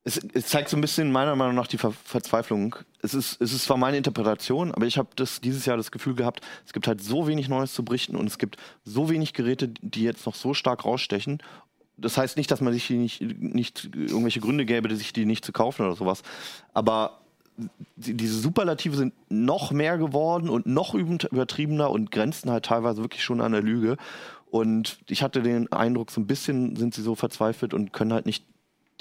C: es, es zeigt so ein bisschen meiner Meinung nach die Ver Verzweiflung. Es ist, es ist zwar meine Interpretation, aber ich habe dieses Jahr das Gefühl gehabt, es gibt halt so wenig Neues zu berichten und es gibt so wenig Geräte, die jetzt noch so stark rausstechen. Das heißt nicht, dass man sich die nicht, nicht irgendwelche Gründe gäbe, sich die nicht zu kaufen oder sowas. Aber diese Superlative sind noch mehr geworden und noch übertriebener und grenzen halt teilweise wirklich schon an der Lüge. Und ich hatte den Eindruck, so ein bisschen sind sie so verzweifelt und können halt nicht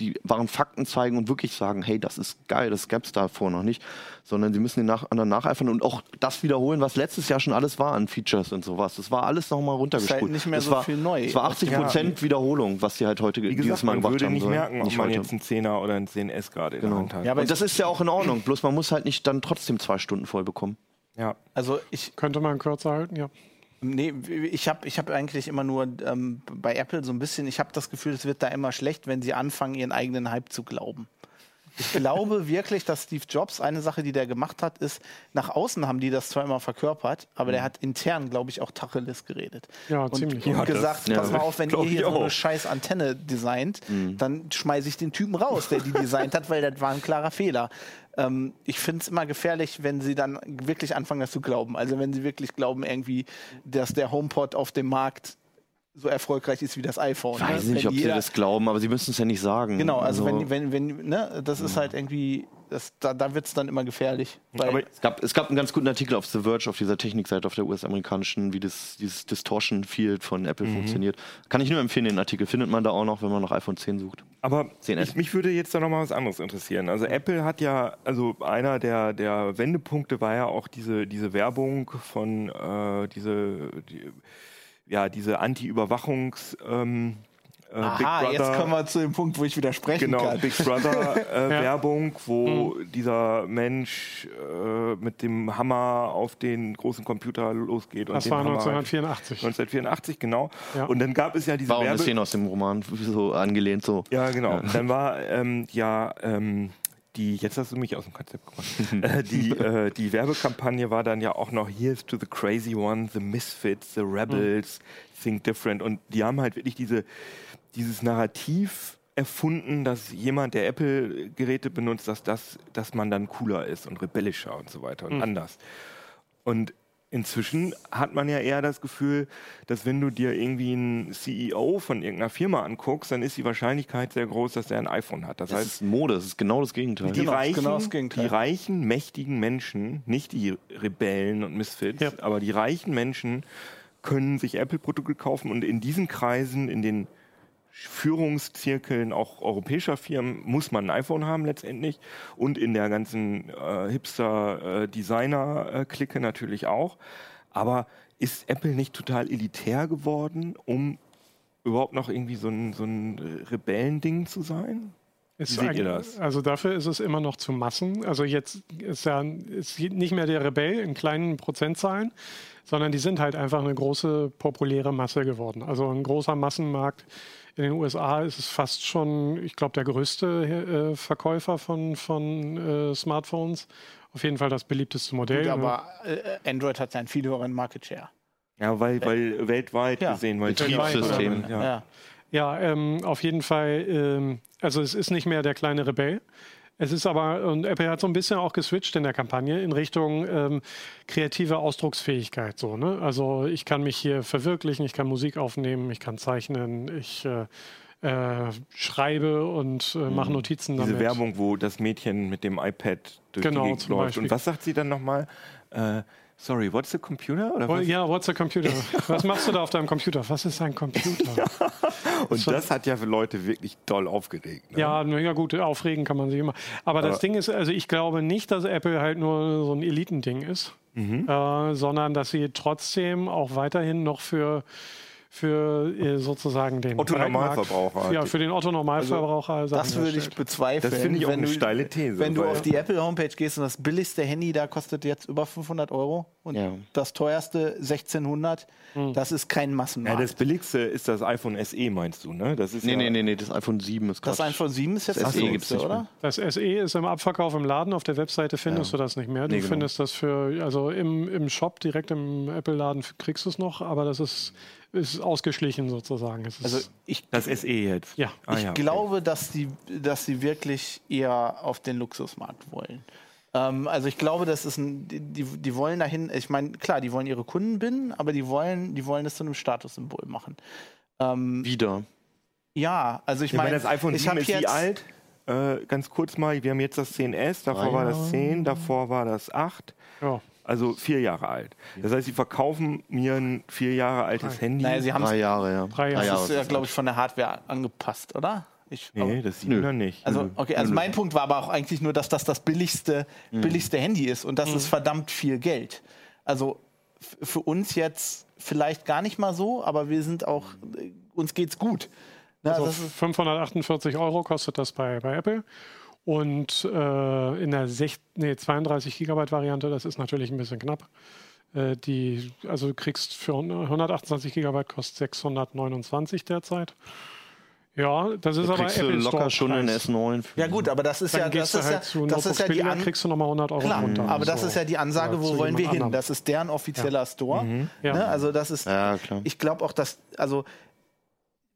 C: die wahren Fakten zeigen und wirklich sagen, hey, das ist geil, das gab's davor noch nicht, sondern sie müssen den nach, anderen nacheifern und auch das wiederholen, was letztes Jahr schon alles war an Features und sowas. Das war alles nochmal runtergespult.
D: halt nicht mehr
C: das
D: so
C: war,
D: viel neu.
C: Es war 80 Prozent Wiederholung, was sie halt heute
A: Wie
C: dieses
A: gesagt,
C: Mal
A: man
C: gemacht
A: würde
C: haben
A: nicht
C: sollen.
A: merken, ob
C: Nicht
A: man
C: heute.
A: jetzt einen 10er oder einen 10S gerade in
C: Genau.
A: der Hand hat.
D: Ja, aber
C: Und das ist ja auch in Ordnung, bloß man muss halt nicht dann trotzdem zwei Stunden voll bekommen.
A: ja.
D: Also ich,
E: Könnte man kürzer halten, ja.
D: Nee, ich habe ich hab eigentlich immer nur ähm, bei Apple so ein bisschen, ich habe das Gefühl, es wird da immer schlecht, wenn sie anfangen, ihren eigenen Hype zu glauben. Ich glaube wirklich, dass Steve Jobs, eine Sache, die der gemacht hat, ist, nach außen haben die das zwar immer verkörpert, aber der hat intern, glaube ich, auch Tacheles geredet.
E: Ja,
D: und,
E: ziemlich.
D: Und
A: Ja,
D: gesagt, pass mal auf, wenn ihr hier so
A: auch.
D: eine scheiß Antenne designt, dann schmeiße ich den Typen raus, der die designt hat, weil das war ein klarer Fehler. Ähm, ich finde es immer gefährlich, wenn sie dann wirklich anfangen, das zu glauben. Also wenn sie wirklich glauben, irgendwie, dass der HomePod auf dem Markt so erfolgreich ist wie das iPhone.
C: Ich weiß
D: ne?
C: nicht,
D: Wenn
C: ob sie das glauben, aber sie müssen es ja nicht sagen.
D: Genau, also, wenn, wenn, wenn, ne, das ist halt irgendwie, das, da, da wird es dann immer gefährlich. Weil,
A: Aber
C: Es gab, es gab einen ganz guten Artikel auf The Verge, auf dieser Technikseite, auf der US-amerikanischen, wie das, dieses Distortion Field von Apple funktioniert. Kann ich nur empfehlen, den Artikel. Findet man da auch noch, wenn man nach iPhone 10 sucht.
A: Aber
C: 10S.
A: ich, mich würde jetzt da noch mal was anderes interessieren. Also Apple hat ja, also einer der, der Wendepunkte war ja auch diese, diese Werbung von äh, diese, die, ja, diese Anti-Überwachungs ähm, äh, Big
D: aha,
A: Brother.
D: jetzt kommen wir zu dem Punkt, wo ich widersprechen
A: Genau,
D: kann.
A: Big Brother äh, Werbung, wo dieser Mensch äh, mit dem Hammer auf den großen Computer losgeht. und
E: Das war
A: Hammer
E: 1984.
A: 1984, genau.
E: Ja.
A: Und dann gab es ja diese
C: War eine
A: Werbe
C: Szene aus dem Roman, so angelehnt so.
A: ja, genau. Und dann war ähm, ja ähm, die, jetzt hast du mich aus dem Konzept gebracht. äh, die, äh, die Werbekampagne war dann ja auch noch Here's to the Crazy One, The Misfits, The Rebels, Think Different. Und die haben halt wirklich diese, dieses Narrativ erfunden, dass jemand, der Apple-Geräte benutzt, dass, das, dass man dann cooler ist und rebellischer und so weiter und anders. Und inzwischen hat man ja eher das Gefühl, dass wenn du dir irgendwie einen CEO von irgendeiner Firma anguckst, dann ist die Wahrscheinlichkeit sehr groß, dass er ein iPhone hat. Das
C: Das
A: heißt,
C: ist Mode, das ist genau das Gegenteil.
A: die,
D: Genau,
A: reichen,
D: genau das Gegenteil.
A: die reichen, mächtigen Menschen, nicht die Rebellen und Misfits,
E: Ja.
A: aber die reichen Menschen können sich Apple-Produkte kaufen und in diesen Kreisen, in den Führungszirkeln auch europäischer Firmen muss man ein iPhone haben letztendlich und in der ganzen äh, Hipster-Designer-Clique natürlich auch. Aber ist Apple nicht total elitär geworden, um überhaupt noch irgendwie so ein, so ein Rebellending zu sein?
E: Ist
A: Wie seht ihr das?
E: Also dafür ist es immer noch zu Massen. Also jetzt ist ja ist nicht mehr der Rebell in kleinen Prozentzahlen, sondern die sind halt einfach eine große populäre Masse geworden. Also ein großer Massenmarkt. In den USA ist es fast schon, ich glaube, der größte äh, Verkäufer von, von äh, Smartphones. Auf jeden Fall das beliebteste Modell.
D: Gut, aber äh, Android hat ja einen viel höheren Market Share.
A: Ja, weil, weil weltweit
D: Ja,
A: gesehen, weil
C: Betriebssystem.
A: Ja.
D: Ja.
E: Ja, ähm, auf jeden Fall. Ähm, also es ist nicht mehr der kleine Rebell. Es ist aber, und Apple hat so ein bisschen auch geswitcht in der Kampagne in Richtung ähm, kreative Ausdrucksfähigkeit. So, ne? Also ich kann mich hier verwirklichen, ich kann Musik aufnehmen, ich kann zeichnen, ich äh, äh, schreibe und äh, mache Notizen
A: Diese
E: damit.
A: Werbung, wo das Mädchen mit dem iPad durch
E: Genau,
A: die Gegend läuft. Und was sagt sie dann nochmal? Äh, sorry, what's the computer? Oder was?
E: Ja, what's a computer? Was machst du da auf deinem Computer? Was ist ein Computer?
A: Und das hat ja für Leute wirklich doll aufgeregt. Ne?
E: Ja, ja gut, aufregen kann man sich immer. Aber das
A: Aber-
E: Ding ist, also ich glaube nicht, dass Apple halt nur so ein Elitending ist,
A: Mhm.
E: äh, sondern dass sie trotzdem auch weiterhin noch für, für äh, sozusagen den
A: Otto Normalverbraucher.
E: Ja, für den Otto Normalverbraucher. Sachen
D: Das würde ich bezweifeln.
A: Das finde ich auch
D: wenn
A: eine
D: du,
A: steile These,
D: Wenn du auf die Apple-Homepage gehst und das billigste Handy da kostet jetzt über 500 Euro und
C: Ja.
D: das teuerste 1600,
E: Hm.
D: das ist kein
A: Ja,
D: Massenmarkt.
A: das billigste ist das iPhone SE, meinst du, ne? Das ist
C: Nee,
A: ja,
C: nee, nee, nee, das iPhone 7 ist
D: das
C: grad-
D: iPhone 7 ist jetzt
C: Das
D: das
C: SE gibt's nicht
D: oder?
E: Das SE ist im Abverkauf im Laden, auf der Webseite findest du das nicht mehr. Du
C: Nee, genau.
E: findest das für, also im, im Shop, direkt im Apple-Laden kriegst du es noch, aber das ist, ist ausgeschlichen sozusagen. Es ist,
D: Also ich,
A: das SE jetzt.
E: Ja.
A: Ah,
D: ich
A: ja, okay.
D: glaube, dass sie, dass sie wirklich eher auf den Luxusmarkt wollen. Ähm, also ich glaube, das ist ein, die, die die wollen dahin, ich meine, klar, die wollen ihre Kunden binden, aber die wollen, die wollen es zu einem Statussymbol machen. Ähm,
C: wieder.
D: ja, also ich
A: Ich meine,
D: meine,
A: das iPhone
D: ich
A: 7
D: habe
A: ist wie
D: jetzt,
A: alt? Äh, ganz kurz mal, wir haben jetzt das 10S, davor
C: Drei
A: war das
C: Jahre.
A: 10, davor war das 8.
E: ja.
A: Also vier Jahre alt. Das heißt, sie verkaufen mir ein vier Jahre altes Handy.
D: naja, sie haben
C: Drei Jahre, ja.
E: Drei Jahre.
D: das ist ja, glaube ich, von der Hardware angepasst, oder? Ich,
A: nee, das sieht man nicht.
D: Also, okay, also mein Punkt war aber auch eigentlich nur, dass das das billigste,
A: Mhm.
D: billigste Handy ist und das ist verdammt viel Geld. Also für uns jetzt vielleicht gar nicht mal so, aber wir sind auch, äh, uns geht's gut. Ne,
E: Also
D: das ist,
E: 548 Euro kostet das bei, bei Apple. Und äh, in der nee, 32 Gigabyte Variante, das ist natürlich ein bisschen knapp. Äh, die, also du kriegst für 128 Gigabyte kostet 629 derzeit. Ja, das ist
C: Da
E: aber
C: kriegst du
E: Apple
C: locker
E: Store
C: schon einen
E: Preis.
C: S9. Für
D: ja gut, aber das ist
E: Dann
D: ja, das ist
E: halt
D: ja,
E: zu
D: das ist ja die An
E: kriegst du nochmal 100 Euro
D: Klar,
E: runter.
D: aber das
E: So.
D: ist ja die Ansage,
E: Oder
D: wo wollen wir hin? Das ist deren offizieller Store.
E: Ja.
D: Ne? Also das ist,
C: Ja, klar.
D: ich glaube auch, dass, also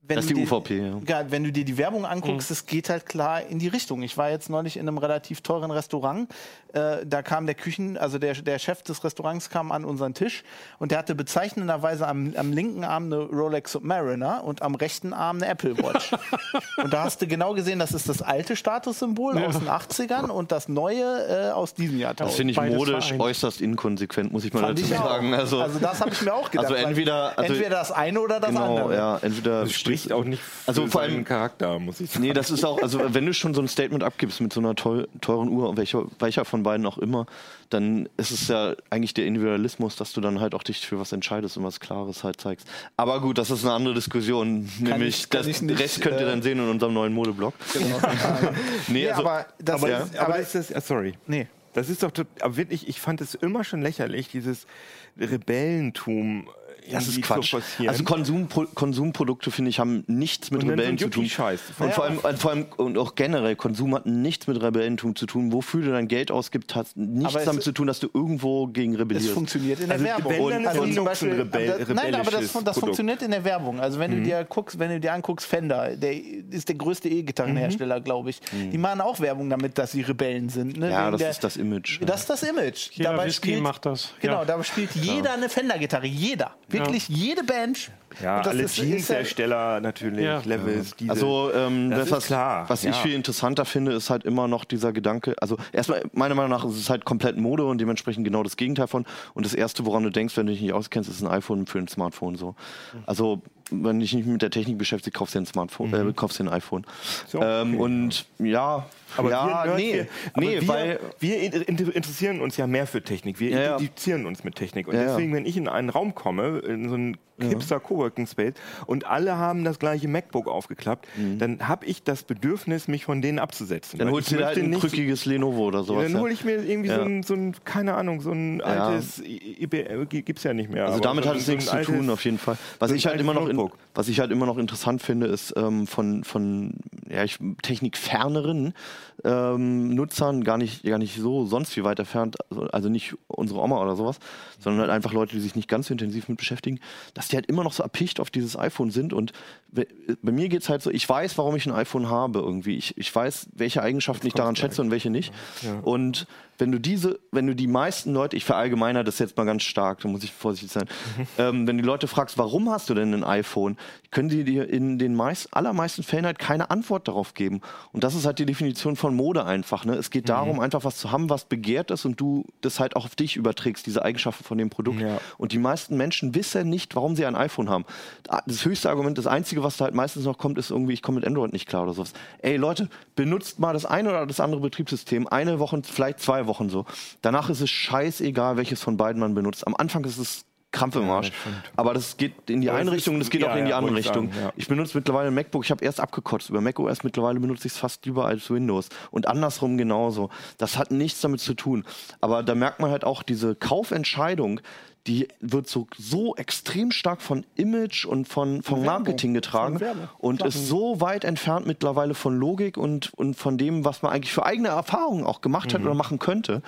D: wenn
C: Das ist
D: du
C: die
D: dir-
C: UVP, ja.
D: Ja, wenn du dir die Werbung anguckst,
E: Mhm.
D: es geht halt klar in die Richtung. Ich war jetzt neulich in einem relativ teuren Restaurant. Äh, da kam der Küchen, also der, der Chef des Restaurants kam an unseren Tisch und der hatte bezeichnenderweise am, am linken Arm eine Rolex Submariner und am rechten Arm eine Apple Watch. und da hast du genau gesehen, das ist das alte Statussymbol
E: Ja.
D: aus den 80ern und das neue äh, aus diesem
C: Das
D: Jahrtausend.
C: finde ich
E: Beides
C: modisch
E: vereint.
C: äußerst inkonsequent, muss ich mal
D: Fand
C: dazu
D: ich
C: sagen. Also,
D: Also, das habe ich mir auch gedacht.
C: Also entweder- also-
D: entweder das eine oder das
C: genau,
D: andere.
C: ja, entweder
A: Das spricht auch nicht für
C: Also vor allem-
A: Charakter, muss ich sagen.
C: Nee, das ist auch, also wenn du schon so ein Statement abgibst mit so einer teu- teuren Uhr, welcher, welcher von beiden auch immer, dann ist es ja eigentlich der Individualismus, dass du dann halt auch dich für was entscheidest und was Klares halt zeigst. Aber gut, das ist eine andere Diskussion. nämlich,
D: ich- kann
C: das
D: ich nicht,
C: Rest könnt ihr
D: äh,
C: dann sehen in unserem neuen Modeblog. nee,
D: Nee,
C: also,
D: aber das,
A: aber,
C: ja.
A: aber ist das, ah, sorry.
D: nee.
A: Das ist doch aber wirklich, ich fand es immer schon lächerlich, dieses Rebellentum
C: das ist Quatsch.
A: forcieren.
C: Also Konsumpro Konsumprodukte, finde ich, haben nichts mit
A: Und so
C: Rebellen
A: ein
C: zu tun.
A: Yuppie-Scheiß.
C: Und vor allem, vor allem und auch generell, Konsum hat nichts mit Rebellentum zu tun. Wofür du dein Geld ausgibst, hat nichts
D: es-
C: damit zu tun, dass du irgendwo gegen rebellierst.
D: funktioniert in der
A: Also
D: Werbung.
A: ist
D: also zum
A: ein
D: Beispiel,
A: rebell-
D: das, nein, aber das, das funktioniert in der Werbung. Also wenn
C: Mhm.
D: du dir guckst, wenn du dir anguckst, Fender, der ist der größte E-Gitarrenhersteller, glaube ich. Die machen auch Werbung damit, dass sie Rebellen sind. Ne?
C: Mhm. Ja,
D: Wegen
C: das
D: der,
C: ist das Image. ja.
D: Das ist das Image.
E: Jeder Whisky macht das.
D: Genau,
E: Ja.
D: dabei spielt jeder eine Fender-Gitarre. Jeder. Wirklich jede Band.
A: ja,
D: Und das
A: alle
D: ist-
A: Jeanshersteller natürlich,
E: Ja.
A: Levels, diese,
C: Also ähm,
A: Das
C: das
A: ist
C: was,
A: klar,
C: was
A: ja.
C: ich viel interessanter finde, ist halt immer noch dieser Gedanke. Also erstmal meiner Meinung nach ist es halt komplett Mode und dementsprechend genau das Gegenteil von. Und das erste, woran du denkst, wenn du dich nicht auskennst, ist ein iPhone für ein Smartphone so. Also wenn dich nicht mit der Technik beschäftigst, kaufst du dir ein Smartphone, äh, kaufst dir ein iPhone.
A: So,
C: ähm,
A: okay.
C: und ja,
A: Aber
C: ja,
A: Nerds,
C: nee,
A: wir,
C: nee,
A: wir,
C: weil
A: wir in- interessieren uns ja mehr für Technik. Wir
C: Ja, ja.
A: identifizieren uns mit Technik. Und
C: Ja, ja.
A: deswegen, wenn ich in einen Raum komme, in so einen hipster Coworking Space und alle haben das gleiche MacBook aufgeklappt, dann habe ich das Bedürfnis, mich von denen abzusetzen.
C: Mhm. dann holst du dir halt ein krückiges Lenovo oder sowas.
A: Dann
C: ja.
A: hole ich mir irgendwie so,
C: Ja.
A: ein, so ein, keine Ahnung, so ein altes, IBM gibt es ja nicht mehr.
C: Also damit
A: so,
C: hat es
A: so
C: nichts zu tun, auf jeden Fall. Was ich halt immer noch in,
A: MacBook.
C: was ich halt immer noch interessant finde, ist ähm, von, von ja, ich, technikferneren ähm, Nutzern gar nicht, gar nicht so sonst viel weit entfernt, also, also nicht unsere Oma oder sowas, sondern halt einfach Leute, die sich nicht ganz so intensiv mit beschäftigen, dass die halt immer noch so erpicht auf dieses iPhone sind. Und bei mir geht's halt so, ich weiß, warum ich ein iPhone habe irgendwie. Ich, ich weiß, welche Eigenschaften ich daran schätze und welche nicht. Und wenn du diese, wenn du die meisten Leute, ich verallgemeiner das jetzt mal ganz stark, da muss ich vorsichtig sein, ähm, wenn die Leute fragst, warum hast du denn ein iPhone, können die dir in den meist, allermeisten Fällen halt keine Antwort darauf geben. Und das ist halt die Definition von Mode einfach. Ne? Es geht darum, einfach was zu haben, was begehrt ist und du das halt auch auf dich überträgst, diese Eigenschaften von dem Produkt.
A: Ja.
C: Und die meisten Menschen wissen nicht, warum sie ein iPhone haben. Das höchste Argument, das einzige, was da halt meistens noch kommt, ist irgendwie, ich komme mit Android nicht klar oder sowas. Ey Leute, benutzt mal das eine oder das andere Betriebssystem, eine Woche, vielleicht zwei Wochen so. Danach ist es scheißegal, welches von beiden man benutzt. Am Anfang ist es Krampf im Arsch. Aber das geht in die eine Richtung und es geht
A: ja,
C: auch in die andere Richtung.
A: sagen.
C: Ich benutze mittlerweile MacBook, ich habe erst abgekotzt. Über macOS mittlerweile benutze ich es fast lieber als Windows. Und andersrum genauso. Das hat nichts damit zu tun. Aber da merkt man halt auch diese Kaufentscheidung, die wird so, so extrem stark von Image und von, von Marketing getragen und ist so weit entfernt mittlerweile von Logik und, und von dem, was man eigentlich für eigene Erfahrungen auch gemacht hat oder machen könnte.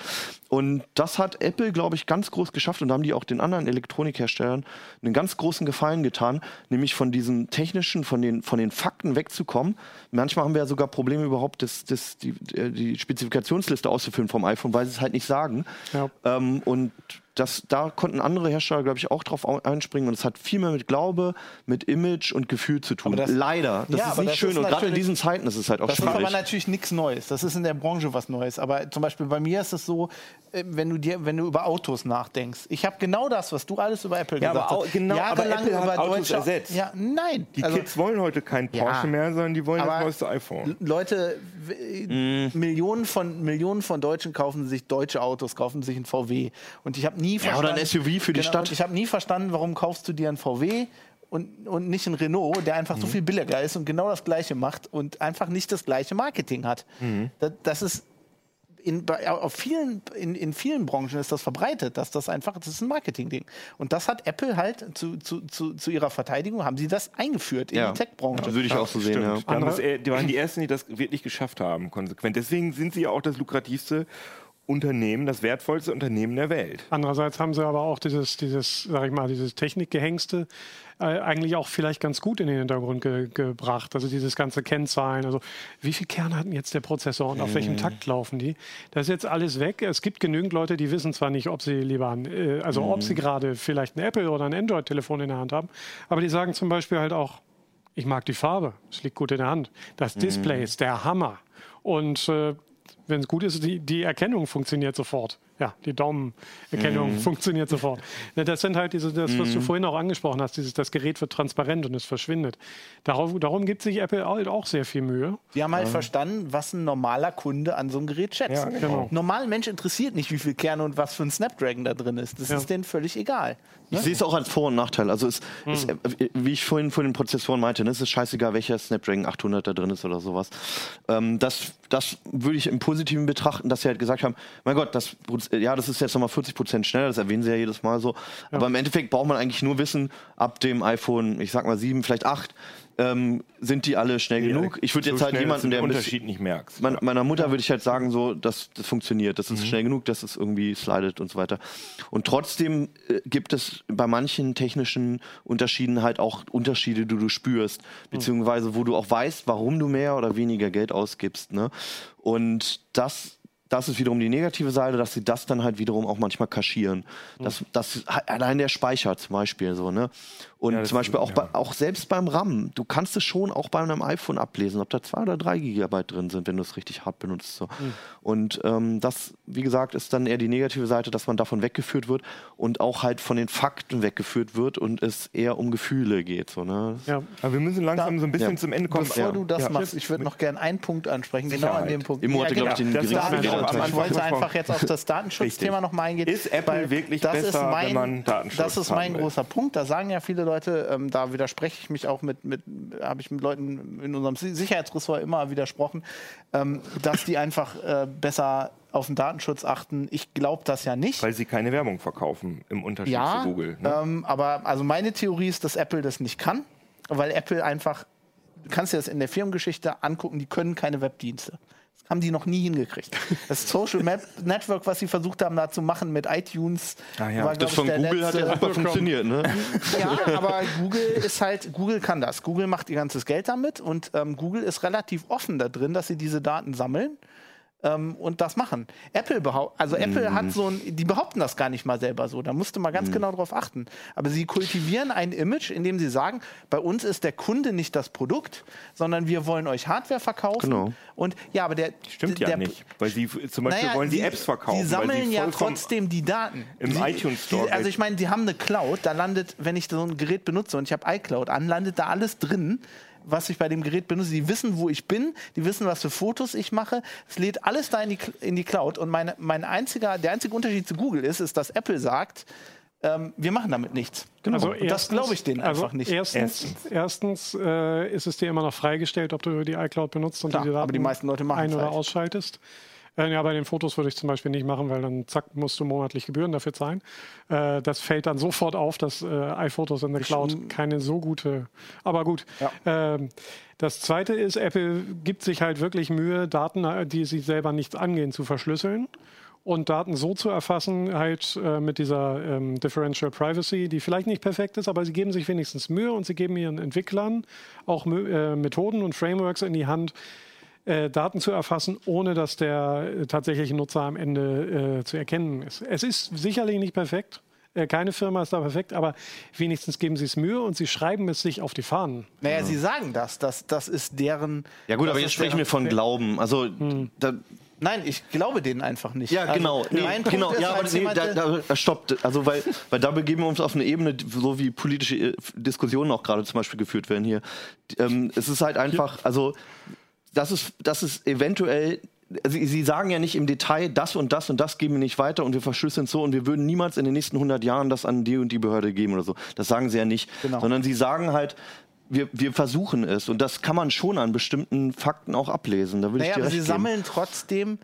C: Und das hat Apple, glaube ich, ganz groß geschafft und da haben die auch den anderen Elektronikherstellern einen ganz großen Gefallen getan, nämlich von diesen technischen, von den, von den Fakten wegzukommen. Manchmal haben wir ja sogar Probleme überhaupt, das, das, die, die Spezifikationsliste auszufüllen vom iPhone, weil sie es halt nicht sagen.
E: Ja.
C: Ähm, und das, da konnten andere Hersteller, glaube ich, auch drauf au- einspringen. Und es hat viel mehr mit Glaube, mit Image und Gefühl zu tun.
D: Aber das-
C: Leider. Das
D: Ja,
C: ist
D: aber
C: nicht
D: das
C: schön.
D: ist
C: und gerade in diesen Zeiten ist es halt auch
D: Das ist aber
C: schwierig.
D: natürlich nichts Neues. Das ist in der Branche was Neues. Aber zum Beispiel bei mir ist es so, äh, wenn du dir, wenn du über Autos nachdenkst. Ich habe genau das, was du alles über Apple
A: Ja,
D: gesagt
A: aber
D: hast.
A: genau, aber
D: Jahrelang
A: Apple hat
D: über
A: Autos
D: deutsche-
A: ersetzt.
D: Ja, nein.
A: Die
D: Also,
A: Kids wollen heute kein
D: Ja.
A: Porsche mehr, sondern die wollen das
D: Aber
A: neueste iPhone.
D: Leute, w- Millionen, von, Millionen von Deutschen kaufen sich deutsche Autos, kaufen sich ein VW. Und ich habe nie
C: Ja, oder
D: verstanden.
C: ein SUV für die
D: Genau,
C: Stadt.
D: Ich habe nie verstanden, warum kaufst du dir ein VW und, und nicht ein Renault, der einfach so viel billiger ist und genau das Gleiche macht und einfach nicht das gleiche Marketing hat. Das, das ist. In, bei, auf vielen, in, in vielen Branchen ist das verbreitet, dass das einfach, das ist ein Marketing-Ding. Und das hat Apple halt zu, zu, zu, zu ihrer Verteidigung, haben sie das eingeführt in
C: Ja.
D: die Tech-Branche.
C: Das würde ich auch so sehen, ja.
A: Das, die waren die Ersten, die das wirklich geschafft haben, konsequent. Deswegen sind sie ja auch das lukrativste Unternehmen, das wertvollste Unternehmen der Welt.
E: Andererseits haben sie aber auch dieses, dieses, sag ich mal, dieses Technikgehängste äh, eigentlich auch vielleicht ganz gut in den Hintergrund ge gebracht. Also dieses ganze Kennzahlen, also wie viel Kerne hat denn jetzt der Prozessor und auf welchem Takt laufen die? Das ist jetzt alles weg. Es gibt genügend Leute, die wissen zwar nicht, ob sie lieber, ein, äh, also ob sie gerade vielleicht ein Apple oder ein Android-Telefon in der Hand haben, aber die sagen zum Beispiel halt auch, ich mag die Farbe, es liegt gut in der Hand. Das Display ist der Hammer. Und äh, wenn es gut ist, die, die Erkennung funktioniert sofort. Ja, die Daumenerkennung funktioniert sofort. Ne, das sind halt diese, das, was du vorhin auch angesprochen hast, dieses, das Gerät wird transparent und es verschwindet. Darauf, darum gibt sich Apple halt auch sehr viel Mühe.
D: Die haben halt verstanden, was ein normaler Kunde an so einem Gerät schätzt.
A: Ja,
E: genau.
D: Normaler Mensch interessiert nicht, wie viel Kerne und was für ein Snapdragon da drin ist. Das
E: Ja.
D: ist denen völlig egal.
C: Ich sehe es auch als Vor- und Nachteil. Also es, es, äh, wie ich vorhin von den Prozessoren meinte, ne, es ist scheißegal, welcher Snapdragon 800 da drin ist oder sowas. Ähm, das, das würde ich im Positiven betrachten, dass sie halt gesagt haben, mein Gott, das, ja, das ist jetzt nochmal 40 Prozent schneller, das erwähnen sie ja jedes Mal so. Aber im Endeffekt braucht man eigentlich nur wissen, ab dem iPhone, ich sag mal 7, vielleicht 8, ähm, sind die alle schnell genug. Ich würde
A: So
C: jetzt halt jemanden, der
A: den Unterschied nicht merkst.
C: mein, meiner Mutter würde ich halt sagen, so, das, das funktioniert, das ist
A: Mhm.
C: schnell genug, dass es irgendwie slidet und so weiter. Und trotzdem äh, gibt es bei manchen technischen Unterschieden halt auch Unterschiede, die du spürst, beziehungsweise wo du auch weißt, warum du mehr oder weniger Geld ausgibst. Ne? Und das das ist wiederum die negative Seite, dass sie das dann halt wiederum auch manchmal kaschieren. Das, das allein der Speicher zum Beispiel so, ne? Und
A: Ja,
C: zum Beispiel
A: ist-
C: auch,
A: ja.
C: bei, auch selbst beim RAM, du kannst es schon auch bei einem iPhone ablesen, ob da zwei oder drei Gigabyte drin sind, wenn du es richtig hart benutzt. So. Und ähm, das, wie gesagt, ist dann eher die negative Seite, dass man davon weggeführt wird und auch halt von den Fakten weggeführt wird und es eher um Gefühle geht. So, ne?
E: Ja.
A: Aber wir müssen langsam
D: Da-
A: so ein bisschen
C: Ja.
A: zum Ende kommen.
D: Bevor
A: Ja.
D: du das
A: Ja.
D: machst, ich würde noch gerne einen Punkt ansprechen, genau
A: Sicherheit.
D: an dem Punkt.
C: Immo hatte,
D: Ja,
C: glaube ich, den geringsten Fehleranteil.
A: Anfang
D: Ich wollte einfach jetzt auf das Datenschutzthema
A: Richtig.
D: noch mal eingehen.
A: Ist Apple wirklich
D: das
A: besser,
D: ist mein,
A: wenn man Datenschutz
D: Das ist mein großer Punkt. Da sagen ja viele Leute, ähm, da widerspreche ich mich auch mit, mit habe ich mit Leuten in unserem Si- Sicherheitsressort immer widersprochen, ähm, dass die einfach äh, besser auf den Datenschutz achten. Ich glaube das ja nicht.
A: Weil sie keine Werbung verkaufen, im Unterschied
D: ja,
A: zu Google. Ne?
D: ähm, aber also meine Theorie ist, dass Apple das nicht kann, weil Apple einfach, du kannst dir das in der Firmengeschichte angucken, die können keine Webdienste. Das haben die noch nie hingekriegt. Das Social Map Network, was sie versucht haben, da zu machen mit iTunes,
A: Ah ja,
D: war,
C: Das von Google hat ja
D: letzte-
C: super funktioniert, ne?
D: ja, aber Google ist halt, Google kann das. Google macht ihr ganzes Geld damit und ähm, Google ist relativ offen da drin, dass sie diese Daten sammeln ähm, und das machen. Apple behaupt, also Apple
C: Mhm.
D: hat so ein, die behaupten das gar nicht mal selber so. Da musst du mal ganz genau drauf achten. Aber sie kultivieren ein Image, indem sie sagen, bei uns ist der Kunde nicht das Produkt, sondern wir wollen euch Hardware verkaufen.
C: Genau.
D: Und ja, aber der
A: Stimmt
D: der,
A: ja nicht. Weil sie zum Beispiel
D: naja,
A: wollen die
D: sie-
A: Apps verkaufen.
D: Sie sammeln
A: weil sie
D: ja trotzdem die Daten.
A: Im
D: sie,
A: iTunes Store
D: also ich meine, sie haben eine Cloud, da landet, wenn ich so ein Gerät benutze und ich habe iCloud an, landet da alles drin, was ich bei dem Gerät benutze. Die wissen, wo ich bin, die wissen, was für Fotos ich mache. Es lädt alles da in die, in die Cloud. Und meine, mein einziger, der einzige Unterschied zu Google ist, ist, dass Apple sagt, ähm, wir machen damit nichts.
E: Also
D: und das glaube ich denen
E: also
D: einfach nicht.
E: Erstens, erstens äh, ist es dir immer noch freigestellt, ob du die iCloud benutzt und
D: Klar,
E: die Daten
D: aber die meisten Leute machen's
E: ein- oder
D: halt.
E: ausschaltest. Äh, ja, bei den Fotos würde ich zum Beispiel nicht machen, weil dann zack, musst du monatlich Gebühren dafür zahlen. Äh, das fällt dann sofort auf, dass äh, iPhotos in der Cloud keine so gute. Aber gut. Ähm, das zweite ist, Apple gibt sich halt wirklich Mühe, Daten, äh, die sie selber nichts angehen, zu verschlüsseln und Daten so zu erfassen, halt äh, mit dieser ähm, Differential Privacy, die vielleicht nicht perfekt ist, aber sie geben sich wenigstens Mühe und sie geben ihren Entwicklern auch äh, Methoden und Frameworks in die Hand, äh, Daten zu erfassen, ohne dass der äh, tatsächliche Nutzer am Ende äh, zu erkennen ist. Es ist sicherlich nicht perfekt. Äh, keine Firma ist da perfekt, aber wenigstens geben sie es Mühe und sie schreiben es sich auf die Fahnen.
D: Naja, sie sagen das. Das, das ist deren.
C: Ja gut, aber jetzt sprechen wir von Glauben. Also da,
D: Nein, ich glaube denen einfach nicht.
C: Ja,
D: Also,
C: genau. Nee,
D: mein Punkt
C: genau.
D: ist,
C: Ja, aber
D: als
C: nee, da, da, stoppt. Also, weil, weil da begeben wir uns auf eine Ebene, so wie politische Diskussionen auch gerade zum Beispiel geführt werden hier. Ähm, es ist halt einfach, also, das ist, das ist eventuell. Also, Sie sagen ja nicht im Detail, das und das und das geben wir nicht weiter und wir verschlüsseln es so und wir würden niemals in den nächsten 100 Jahren das an die und die Behörde geben oder so. Das sagen sie ja nicht.
D: Genau.
C: Sondern sie sagen halt, wir, wir versuchen es und das kann man schon an bestimmten Fakten auch ablesen. Da würde
D: Naja,
C: ich dir
D: aber sie
C: geben.
D: sammeln trotzdem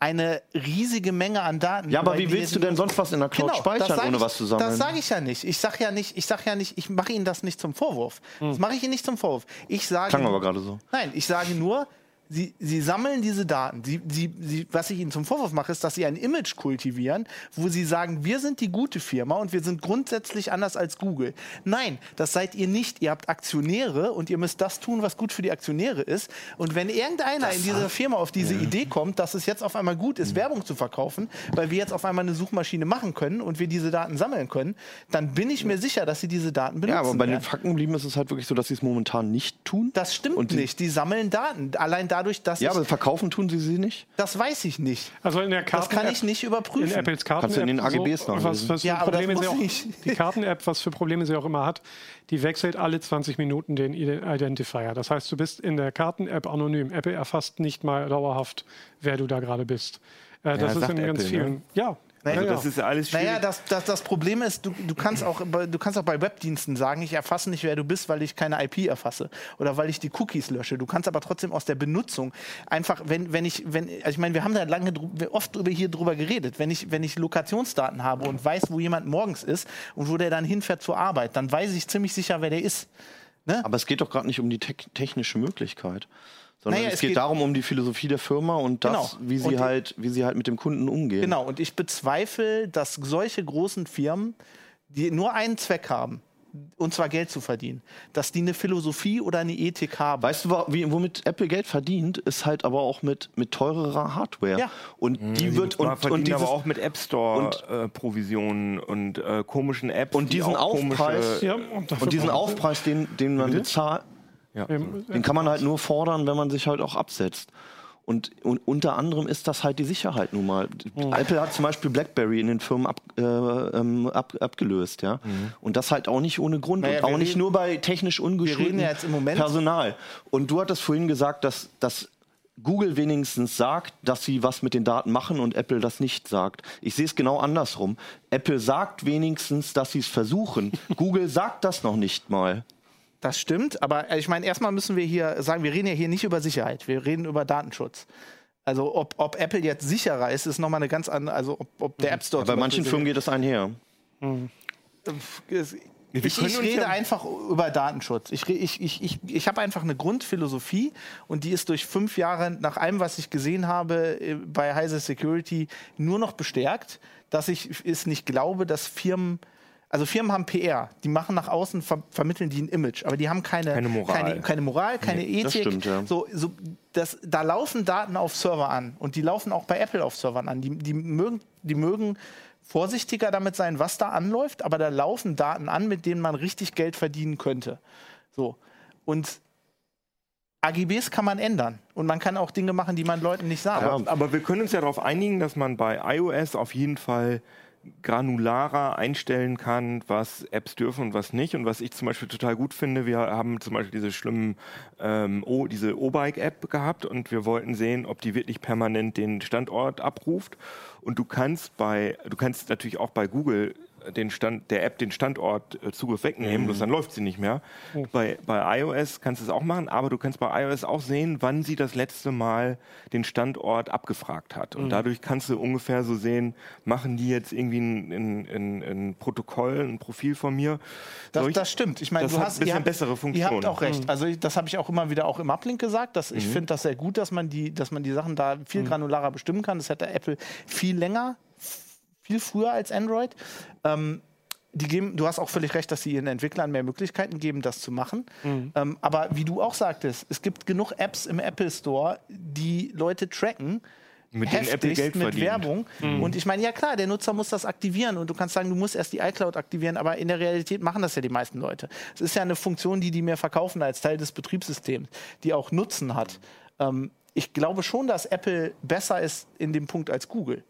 D: eine riesige Menge an Daten.
C: Ja, aber wie willst du denn sonst was in der Cloud
D: Genau,
C: speichern, ohne
D: ich,
C: was zu sammeln?
D: Das sage ich ja nicht. Ich sage ja nicht, ich sage ja nicht, ich mache Ihnen das nicht zum Vorwurf. Das mache ich Ihnen nicht zum Vorwurf. Ich sage
C: Klang aber gerade so.
D: Nein, ich sage nur, Sie, sie sammeln diese Daten. Sie, sie, sie, was ich Ihnen zum Vorwurf mache, ist, dass Sie ein Image kultivieren, wo Sie sagen, wir sind die gute Firma und wir sind grundsätzlich anders als Google. Nein, das seid ihr nicht. Ihr habt Aktionäre und ihr müsst das tun, was gut für die Aktionäre ist. Und wenn irgendeiner in dieser Firma auf diese Idee kommt, dass es jetzt auf einmal gut ist, Werbung zu verkaufen, weil wir jetzt auf einmal eine Suchmaschine machen können und wir diese Daten sammeln können, dann bin ich mir sicher, dass sie diese Daten benutzen.
C: Ja, aber bei den
D: werden.
C: Fakten geblieben ist es halt wirklich so, dass sie es momentan nicht tun.
D: Das stimmt nicht. Die sammeln Daten. Allein dadurch, dass
C: Ja,
D: ich,
C: aber verkaufen tun sie sie nicht.
D: das weiß ich nicht.
E: Also in der
D: Das
E: Karten
D: kann ich nicht
E: In
D: überprüfen.
E: Apples Karten
C: Kannst du in den AGBs
E: so, was,
C: nachlesen.
E: was für
D: Ja, aber das
E: Probleme sie
D: muss
E: auch,
D: ich.
E: Die Karten-App, was für Probleme sie auch immer hat, die wechselt alle 20 Minuten den Ide- Identifier. Das heißt, du bist in der Karten-App anonym. Apple erfasst nicht mal dauerhaft, wer du da gerade bist. Äh, das ist in ganz
A: Apple,
E: vielen.
A: ne?
E: Ja.
A: Also
E: ja, ja.
A: das ist ja alles schwierig.
D: Naja, das, das, das Problem ist, du, du, kannst auch, bei- du kannst auch bei Webdiensten sagen, ich erfasse nicht, wer du bist, weil ich keine IP erfasse oder weil ich die Cookies lösche. Du kannst aber trotzdem aus der Benutzung einfach, wenn, wenn ich, wenn, also ich meine, wir haben da lange oft drüber, hier drüber geredet. Wenn ich, wenn ich Lokationsdaten habe und weiß, wo jemand morgens ist und wo der dann hinfährt zur Arbeit, dann weiß ich ziemlich sicher, wer der ist.
C: Aber es geht doch gerade nicht um die te technische Möglichkeit. Sondern
D: Naja,
C: es,
D: es
C: geht,
D: geht-
C: darum um die Philosophie der Firma und das,
D: Genau.
C: wie, sie
D: Und die-
C: halt, wie sie halt mit dem Kunden umgehen.
D: Genau, und ich bezweifle, dass solche großen Firmen, die nur einen Zweck haben, und zwar Geld zu verdienen, dass die eine Philosophie oder eine Ethik haben.
C: Weißt du, womit Apple Geld verdient, ist halt aber auch mit, mit teurerer Hardware.
D: Ja.
C: Und die wird
A: Man
C: und, und dieses,
A: aber auch mit App Store
C: und-
A: äh, Provisionen und äh, komischen Apps.
C: Und
A: die
C: diesen
A: komische-
C: Aufpreis-
E: ja, und,
C: und diesen Aufpreis, den, den man bezahlt,
E: Ähm,
C: den kann man halt nur fordern, wenn man sich halt auch absetzt. Und, und unter anderem ist das halt die Sicherheit nun mal. Apple hat zum Beispiel BlackBerry in den Firmen ab, äh, ähm, ab, abgelöst, ja. Und das halt auch nicht ohne Grund.
D: Naja,
C: und auch nicht
D: reden-
C: nur bei technisch ungeschultem
D: reden ja jetzt im Moment-
C: Personal. Und du hattest vorhin gesagt, dass, dass Google wenigstens sagt, dass sie was mit den Daten machen und Apple das nicht sagt. Ich sehe es genau andersrum. Apple sagt wenigstens, dass sie es versuchen. Google sagt das noch nicht mal.
D: Das stimmt, aber äh, ich meine, erstmal müssen wir hier sagen, wir reden ja hier nicht über Sicherheit, wir reden über Datenschutz. Also ob, ob Apple jetzt sicherer ist, ist nochmal eine ganz andere, also ob, ob der App Store
C: Bei manchen Firmen geht das einher.
A: Wir
D: ich, ich rede einfach über Datenschutz. Ich, ich, ich, ich, ich habe einfach eine Grundphilosophie und die ist durch fünf Jahre nach allem, was ich gesehen habe äh, bei Heise Security, nur noch bestärkt, dass ich es nicht glaube, dass Firmen, also Firmen haben PR, die machen nach außen, ver vermitteln die ein Image, aber die haben keine,
A: Keine Moral.
D: keine, keine, Moral, keine Ethik.
C: das stimmt, ja.
D: so, so, das, da laufen Daten auf Server an und die laufen auch bei Apple auf Servern an. Die, die, mögen, die mögen vorsichtiger damit sein, was da anläuft, aber da laufen Daten an, mit denen man richtig Geld verdienen könnte. So. Und AGBs kann man ändern und man kann auch Dinge machen, die man Leuten nicht sagt.
A: Aber, aber wir können uns ja darauf einigen, dass man bei iOS auf jeden Fall granularer einstellen kann, was Apps dürfen und was nicht. Und was ich zum Beispiel total gut finde, wir haben zum Beispiel diese schlimmen, ähm, o, diese O-Bike-App gehabt und wir wollten sehen, ob die wirklich permanent den Standort abruft. Und du kannst bei, du kannst natürlich auch bei Google den Stand, der App den Standort äh, Zugriff wegnehmen, bloß dann läuft sie nicht mehr. Bei, bei iOS kannst du es auch machen, aber du kannst bei iOS auch sehen, wann sie das letzte Mal den Standort abgefragt hat. Und dadurch kannst du ungefähr so sehen, machen die jetzt irgendwie ein, ein, ein, ein Protokoll, ein Profil von mir.
D: Das,
A: Solch-
D: das stimmt. Ich meine, du hast
A: ein bisschen
D: ihr habt,
A: bessere
D: Ihr
A: Funktion.
D: habt auch recht. Also ich, das habe ich auch immer wieder auch im Uplink gesagt. Dass
A: Mhm.
D: Ich finde das sehr gut, dass man die, dass man die Sachen da viel granularer bestimmen kann. Das hätte Apple viel länger, viel früher als Android. Ähm, die geben, du hast auch völlig recht, dass sie ihren Entwicklern mehr Möglichkeiten geben, das zu machen.
A: Mhm.
D: Ähm, aber wie du auch sagtest, es gibt genug Apps im Apple Store, die Leute tracken.
A: Mit denen Apple
D: heftigst
A: Geld
D: mit
A: verdient.
D: Werbung.
C: Mhm.
D: Und ich meine, ja klar, der Nutzer muss das aktivieren und du kannst sagen, du musst erst die iCloud aktivieren, aber in der Realität machen das ja die meisten Leute. Es ist ja eine Funktion, die die mir verkaufen als Teil des Betriebssystems, die auch Nutzen hat. Ähm, ich glaube schon, dass Apple besser ist in dem Punkt als Google.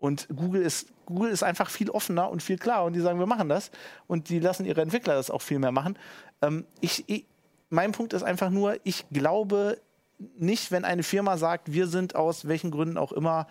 D: Und Google ist, Google ist einfach viel offener und viel klarer und die sagen, wir machen das und die lassen ihre Entwickler das auch viel mehr machen. Ähm, ich, ich, mein Punkt ist einfach nur, ich glaube nicht, wenn eine Firma sagt, wir sind aus welchen Gründen auch immer,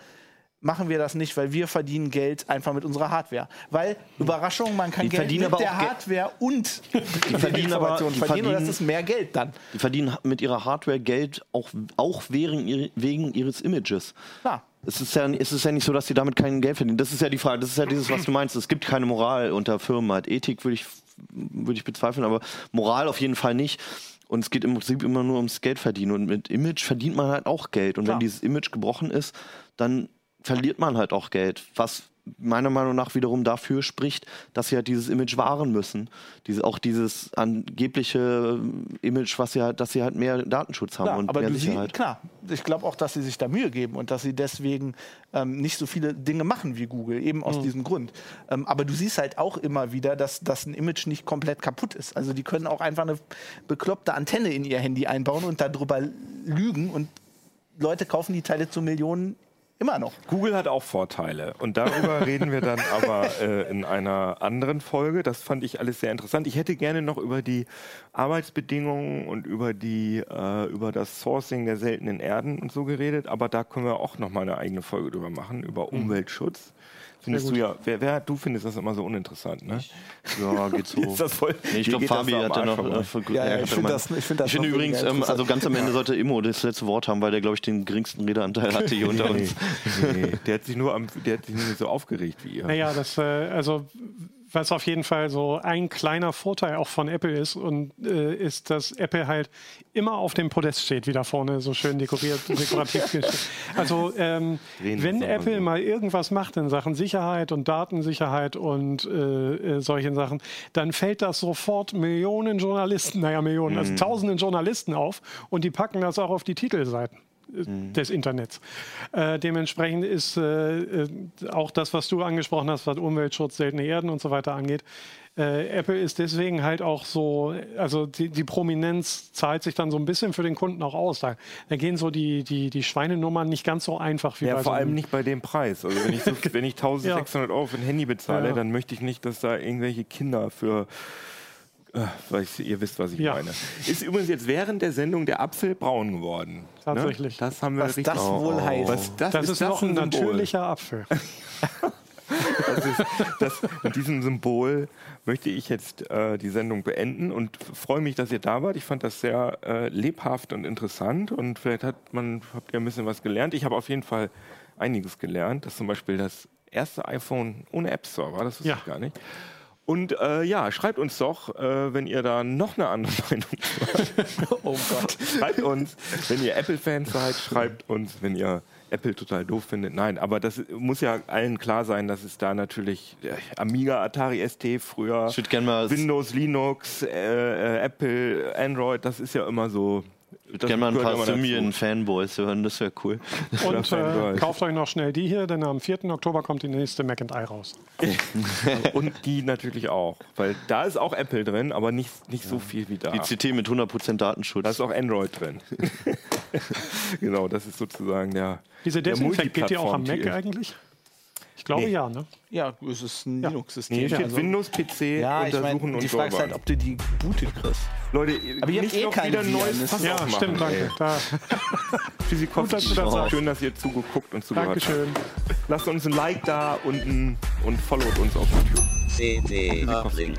D: machen wir das nicht, weil wir verdienen Geld einfach mit unserer Hardware. Weil, Überraschung, man kann
C: Die
D: Geld
C: verdienen
D: mit der
C: auch Ge-
D: Und die
C: verdienen aber- die
D: verdienen und das
C: verdienen-
D: ist mehr Geld dann.
C: Die verdienen mit ihrer Hardware Geld auch, auch wegen, wegen ihres Images.
D: Klar.
C: Es ist, ja, es ist ja nicht so, dass sie damit kein Geld verdienen. Das ist ja die Frage. Das ist ja dieses, was du meinst. Es gibt keine Moral unter Firmen. Halt Ethik würde ich, würde ich bezweifeln, aber Moral auf jeden Fall nicht. Und es geht im Prinzip immer nur ums Geld verdienen. Und mit Image verdient man halt auch Geld. Und
D: Klar.
C: wenn dieses Image gebrochen ist, dann verliert man halt auch Geld. Was meiner Meinung nach wiederum dafür spricht, dass sie halt dieses Image wahren müssen. Diese, auch dieses angebliche Image, was sie halt, dass sie halt mehr Datenschutz haben
D: Klar,
C: und
D: aber
C: mehr
D: du sie,
C: Sicherheit.
D: klar, ich glaube auch, dass sie sich da Mühe geben und dass sie deswegen ähm, nicht so viele Dinge machen wie Google, eben
C: Mhm.
D: aus diesem Grund. Ähm, aber du siehst halt auch immer wieder, dass, dass ein Image nicht komplett kaputt ist. Also die können auch einfach eine bekloppte Antenne in ihr Handy einbauen und darüber lügen und Leute kaufen die Teile zu Millionen immer noch.
A: Google hat auch Vorteile und darüber reden wir dann aber äh, in einer anderen Folge. Das fand ich alles sehr interessant. Ich hätte gerne noch über die Arbeitsbedingungen und über die äh, über das Sourcing der seltenen Erden und so geredet, aber da können wir auch noch mal eine eigene Folge drüber machen über Umweltschutz. Findest du ja, wer, wer, du findest das immer so uninteressant, ne?
C: Ja, geht so.
A: Ist das voll,
C: Nee, ich glaube, Fabi hatte
A: Arsch
C: noch. Äh,
D: Ja, ja, ich finde das- ich find das
C: ich finde
D: noch
C: übrigens, ähm, also ganz am Ende sollte Immo das letzte Wort haben, weil der, glaube ich, den geringsten Redeanteil hatte hier unter
A: Nee,
C: uns.
A: nee, der hat sich nur am, der hat sich nicht so aufgeregt wie ihr.
E: Naja, das, äh, also was auf jeden Fall so ein kleiner Vorteil auch von Apple ist und äh, ist, dass Apple halt immer auf dem Podest steht, wie da vorne so schön dekoriert, dekorativ. Also ähm, wenn Apple
A: so.
E: mal irgendwas macht in Sachen Sicherheit und Datensicherheit und äh, äh, solchen Sachen, dann fällt das sofort Millionen Journalisten, naja Millionen,
A: Mhm.
E: also Tausenden Journalisten auf und die packen das auch auf die Titelseiten
A: Mhm.
E: des Internets. Äh, dementsprechend ist äh, äh, auch das, was du angesprochen hast, was Umweltschutz, seltene Erden und so weiter angeht, äh, Apple ist deswegen halt auch so, also die, die Prominenz zahlt sich dann so ein bisschen für den Kunden auch aus. Da, da gehen so die, die, die Schweinenummern nicht ganz so einfach wie
A: Ja,
E: bei
A: vor
E: so
A: allem nicht bei dem Preis. Also wenn ich, so, wenn ich 1600 Euro für ein Handy bezahle,
E: Ja.
A: dann möchte ich nicht, dass da irgendwelche Kinder für äh, weiß, ihr wisst, was ich
E: Ja.
A: meine. Ist übrigens jetzt während der Sendung der Apfel braun geworden.
E: Tatsächlich.
A: Ne? Das haben wir
D: Was
A: richtig.
D: das wohl heißt.
A: Was, das,
E: Das ist, noch ein
A: Symbol?
E: natürlicher Apfel.
A: Das ist, das, mit diesem Symbol möchte ich jetzt äh, die Sendung beenden und freue mich, dass ihr da wart. Ich fand das sehr äh, lebhaft und interessant und vielleicht hat man, habt ihr ein bisschen was gelernt. Ich habe auf jeden Fall einiges gelernt, dass zum Beispiel das erste iPhone ohne App Store war, das wusste
E: Ja.
A: ich gar nicht. Und äh, ja, schreibt uns doch, äh, wenn ihr da noch eine andere Meinung habt.
D: Oh Gott.
A: Schreibt uns, wenn ihr Apple-Fans seid, schreibt uns, wenn ihr Apple total doof findet. Nein, aber das muss ja allen klar sein, dass es da natürlich äh, Amiga, Atari ST früher, Windows, Linux, äh, äh, Apple, Android, das ist ja immer so. Das
C: gern mal ein paar. Symbian-Fanboys hören, das wäre cool.
E: Und äh, kauft euch noch schnell die hier, denn am 4. Oktober kommt die nächste Mac and I raus.
A: Und die natürlich auch, weil da ist auch Apple drin, aber nicht, nicht so viel wie da.
C: Die CT mit 100% Datenschutz.
A: Da ist auch Android drin. genau, das ist sozusagen der.
E: Diese
A: der
E: Desinfect geht die auch am Mac eigentlich? Ich glaube
A: Nee.
E: ja, ne?
D: Ja, es ist ein
E: Ja.
D: Linux-System.
A: Nee, steht
D: also-
A: Windows, PC,
D: ja, ich
A: untersuchen
D: meine, die
A: und
D: Frage ist halt, ob du die gebootet kriegst.
A: Leute,
D: Aber ihr habt
A: nicht
D: eh
A: noch
D: keine
A: wieder neues Fass
E: Ja,
A: aufmachen,
E: stimmt, danke. Da, Gut, dass du das sagst.
A: schön, dass ihr zugeguckt und zugehört habt.
E: Dankeschön.
A: Lasst uns ein Like da und, ein, und followt uns auf YouTube.
B: CD
A: Physikowski.
B: Uplink.